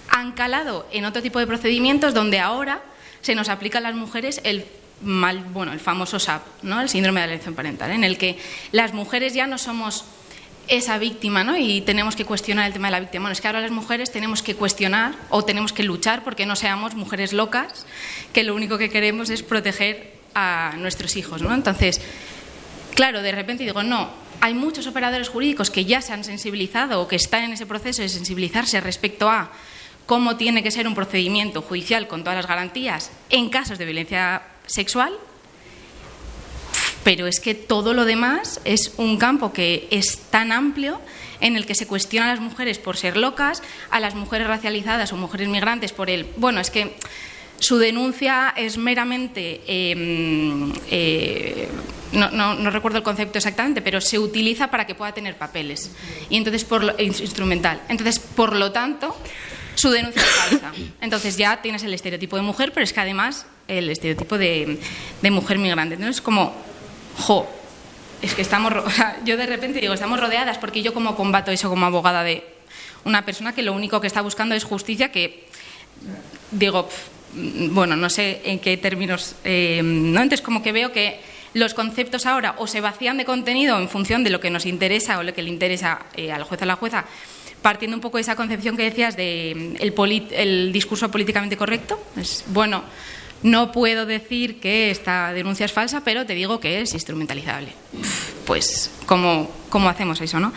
han calado en otro tipo de procedimientos donde ahora se nos aplica a las mujeres el mal, bueno, el famoso SAP, ¿no? el síndrome de alienación parental, en el que las mujeres ya no somos esa víctima, ¿no? Y tenemos que cuestionar el tema de la víctima. Bueno, es que ahora las mujeres tenemos que cuestionar o tenemos que luchar porque no seamos mujeres locas, que lo único que queremos es proteger a nuestros hijos, ¿no? Entonces, claro, de repente digo, no, hay muchos operadores jurídicos que ya se han sensibilizado o que están en ese proceso de sensibilizarse respecto a cómo tiene que ser un procedimiento judicial con todas las garantías en casos de violencia sexual, pero es que todo lo demás es un campo que es tan amplio en el que se cuestiona a las mujeres por ser locas, a las mujeres racializadas o mujeres migrantes por el, bueno, es que su denuncia es meramente, em, eh, no, recuerdo el concepto exactamente, pero se utiliza para que pueda tener papeles y entonces por lo, instrumental. Entonces, por lo tanto, su denuncia es falsa. Entonces ya tienes el estereotipo de mujer, pero es que además el estereotipo de, mujer migrante. Entonces, como, jo, es que estamos, yo de repente digo, estamos rodeadas porque yo como combato eso como abogada de una persona que lo único que está buscando es justicia, que digo, Mm, bueno, no sé en qué términos, eh, ¿no? Entonces, como que veo que los conceptos ahora o se vacían de contenido en función de lo que nos interesa o lo que le interesa eh, al juez o a la jueza, partiendo un poco de esa concepción que decías de mm, el, discurso políticamente correcto. Es, bueno, no puedo decir que esta denuncia es falsa, pero te digo que es instrumentalizable. Pues, ¿cómo, cómo hacemos eso, no?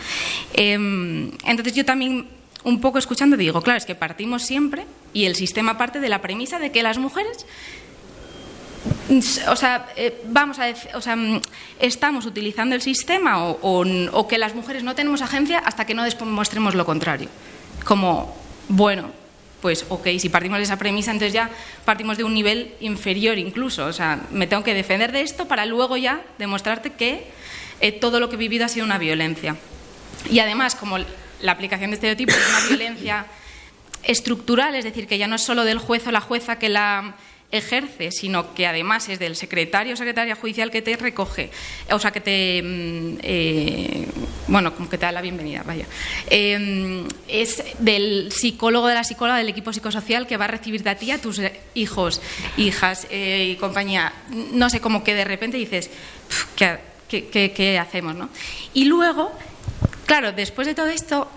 Em, entonces, yo también un poco escuchando digo, claro, es que partimos siempre y el sistema parte de la premisa de que las mujeres o sea, eh, vamos a o sea, mm, estamos utilizando el sistema o, que las mujeres no tenemos agencia hasta que no demostremos lo contrario. Como, bueno, pues ok, si partimos de esa premisa, entonces ya partimos de un nivel inferior incluso. O sea, me tengo que defender de esto para luego ya demostrarte que eh, todo lo que he vivido ha sido una violencia. Y además, como la aplicación de estereotipos es una violencia estructural, es decir, que ya no es solo del juez o la jueza que la ejerce, sino que además es del secretario o secretaria judicial que te recoge, o sea, que te, mm, eh, bueno, como que te da la bienvenida, vaya. Em, es del psicólogo de la psicóloga del equipo psicosocial que va a recibirte a ti, a tus hijos, hijas eh, y compañía. No sé, como que de repente dices, ¿qué, qué hacemos? ¿no? Y luego, claro, después de todo esto,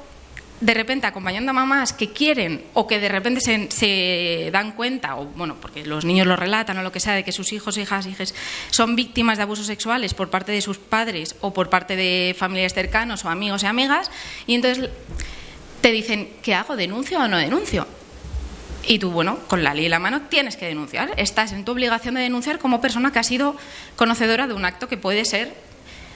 de repente acompañando a mamás que quieren o que de repente se, dan cuenta, o bueno, porque los niños lo relatan o lo que sea, de que sus hijos, hijas, hijas son víctimas de abusos sexuales por parte de sus padres o por parte de familiares cercanos o amigos y amigas, y entonces te dicen, ¿qué hago? ¿Denuncio o no denuncio? Y tú, bueno, con la ley en la mano tienes que denunciar. Estás en tu obligación de denunciar como persona que ha sido conocedora de un acto que puede ser,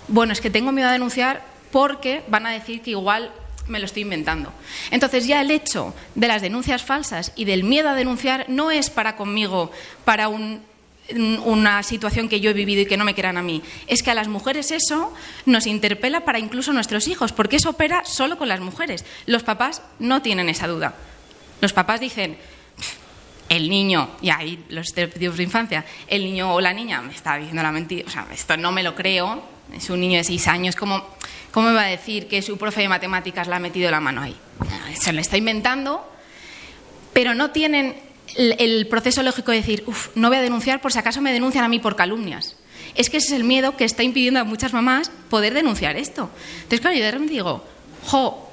bueno, es que tengo miedo a denunciar porque van a decir que igual me lo estoy inventando. Entonces ya el hecho de las denuncias falsas y del miedo a denunciar no es para conmigo, para un, una situación que yo he vivido y que no me quieran a mí. Es que a las mujeres eso nos interpela para incluso nuestros hijos, porque eso opera solo con las mujeres. Los papás no tienen esa duda. Los papás dicen, el niño, y ahí los estereotipos de infancia, el niño o la niña me está diciendo la mentira, o sea, esto no me lo creo, es un niño de seis años, ¿cómo, ¿cómo me va a decir que su profe de matemáticas le ha metido la mano ahí? Se lo está inventando, pero no tienen el, el proceso lógico de decir, uff, no voy a denunciar por si acaso me denuncian a mí por calumnias. Es que ese es el miedo que está impidiendo a muchas mamás poder denunciar esto. Entonces, claro, yo de repente digo, jo,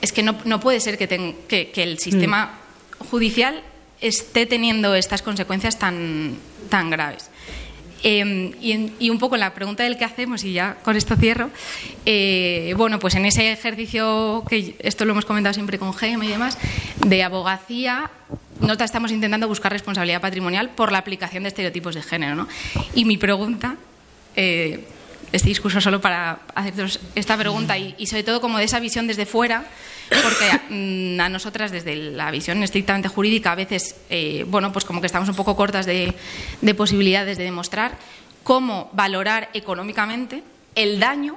es que no, no puede ser que, ten, que, que el sistema mm. judicial esté teniendo estas consecuencias tan, tan graves. Eh, y, un poco la pregunta del qué hacemos, y ya con esto cierro, eh, bueno, pues en ese ejercicio, que esto lo hemos comentado siempre con GEM y demás, de abogacía, nosotros estamos intentando buscar responsabilidad patrimonial por la aplicación de estereotipos de género. ¿no? Y mi pregunta, eh, este discurso solo para haceros esta pregunta y, sobre todo como de esa visión desde fuera, porque a, a nosotras desde la visión estrictamente jurídica a veces, eh, bueno, pues como que estamos un poco cortas de, de posibilidades de demostrar cómo valorar económicamente el daño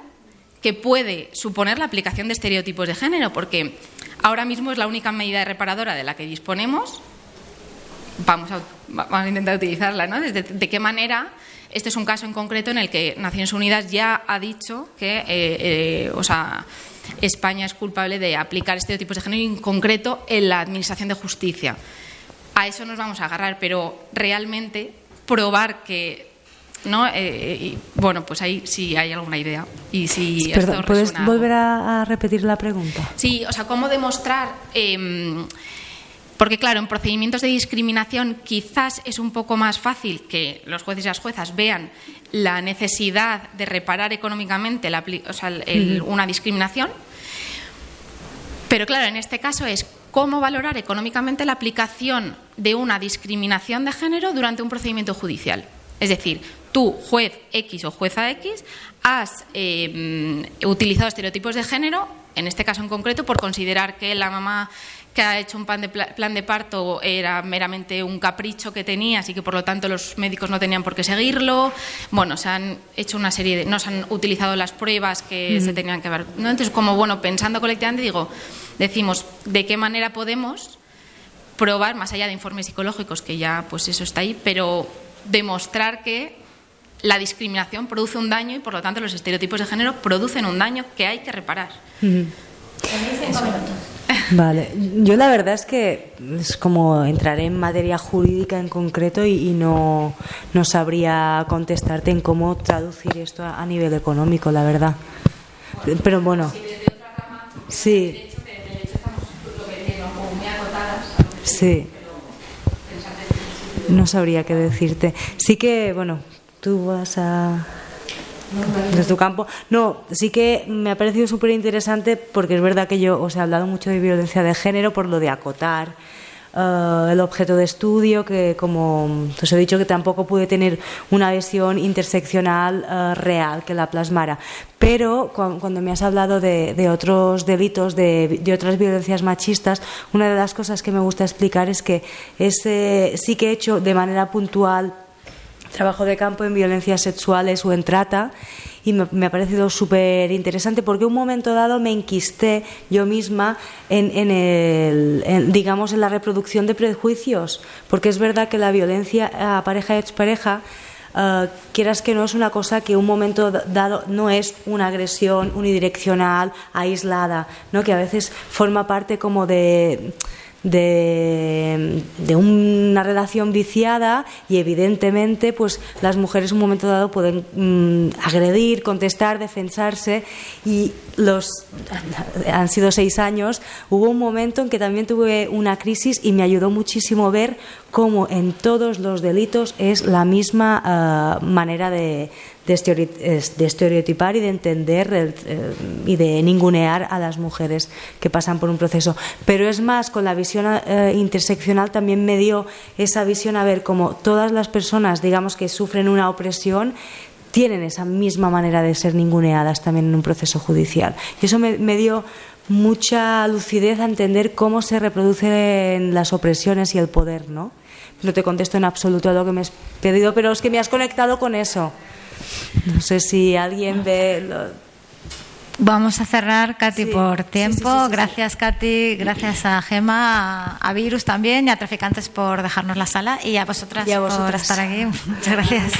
que puede suponer la aplicación de estereotipos de género, porque ahora mismo es la única medida reparadora de la que disponemos. Vamos a, vamos a intentar utilizarla, ¿no? Desde de qué manera este es un caso en concreto en el que Naciones Unidas ya ha dicho que, eh, eh, o sea, España es culpable de aplicar estereotipos de género, en concreto en la Administración de Justicia. A eso nos vamos a agarrar, pero realmente probar que ¿no? Eh, y, bueno, pues ahí sí hay alguna idea. Y si Perdón, ¿Puedes volver a, a, repetir la pregunta? Sí, o sea, ¿cómo demostrar eh, porque, claro, en procedimientos de discriminación quizás es un poco más fácil que los jueces y las juezas vean la necesidad de reparar económicamente la, o sea, el, una discriminación. Pero, claro, en este caso es cómo valorar económicamente la aplicación de una discriminación de género durante un procedimiento judicial. Es decir, tú, juez X o jueza X, has eh, utilizado estereotipos de género, en este caso en concreto, por considerar que la mamá que ha hecho un plan de, plan de parto era meramente un capricho que tenía, así que por lo tanto los médicos no tenían por qué seguirlo. Bueno, se han hecho una serie de. no se han utilizado las pruebas que mm. se tenían que ver. ¿no? Entonces, como bueno, pensando colectivamente, digo, decimos, ¿de qué manera podemos probar, más allá de informes psicológicos, que ya pues eso está ahí, pero demostrar que la discriminación produce un daño y por lo tanto los estereotipos de género producen un daño que hay que reparar. Mm. Vale, yo la verdad es que es como entraré en materia jurídica en concreto y, y no, no, sabría contestarte en cómo traducir esto a, a nivel económico, la verdad. Pero bueno, sí. Sí. No sabría qué decirte. Sí que, bueno, tú vas a desde tu campo. No, sí que me ha parecido súper interesante porque es verdad que yo os he hablado mucho de violencia de género por lo de acotar. Uh, el objeto de estudio, que como os he dicho que tampoco pude tener una visión interseccional uh, real que la plasmara. Pero cu cuando me has hablado de, de otros delitos, de, de, otras violencias machistas, una de las cosas que me gusta explicar es que ese, sí que he hecho de manera puntual trabajo de campo en violencias sexuales o en trata y me, ha parecido súper interesante porque un momento dado me enquisté yo misma en, en el, en, digamos, en la reproducción de prejuicios, porque es verdad que la violencia a pareja y expareja Uh, quieras que no es una cosa que un momento dado no es una agresión unidireccional, aislada, ¿no? que a veces forma parte como de, de, una relación viciada y evidentemente pues las mujeres en un momento dado pueden mm, agredir, contestar, defensarse y los han sido seis años, hubo un momento en que también tuve una crisis y me ayudó muchísimo ver cómo en todos los delitos es la misma ah, manera de, de, estereotipar y de entender eh, y de ningunear a las mujeres que pasan por un proceso. Pero es más, con la visión eh, interseccional también me dio esa visión a ver cómo todas las personas, digamos, que sufren una opresión, tienen esa misma manera de ser ninguneadas también en un proceso judicial. Y eso me, me dio mucha lucidez a entender cómo se reproducen las opresiones y el poder, ¿no? No te contesto en absoluto a lo que me has pedido, pero es que me has conectado con eso. No sé si alguien ve. Vamos a cerrar, Katy, por tiempo. gracias, Katy. Gracias a Gema, a, Virus también y a Traficantes por dejarnos la sala y a vosotras, y a vosotras. por estar aquí. Muchas gracias.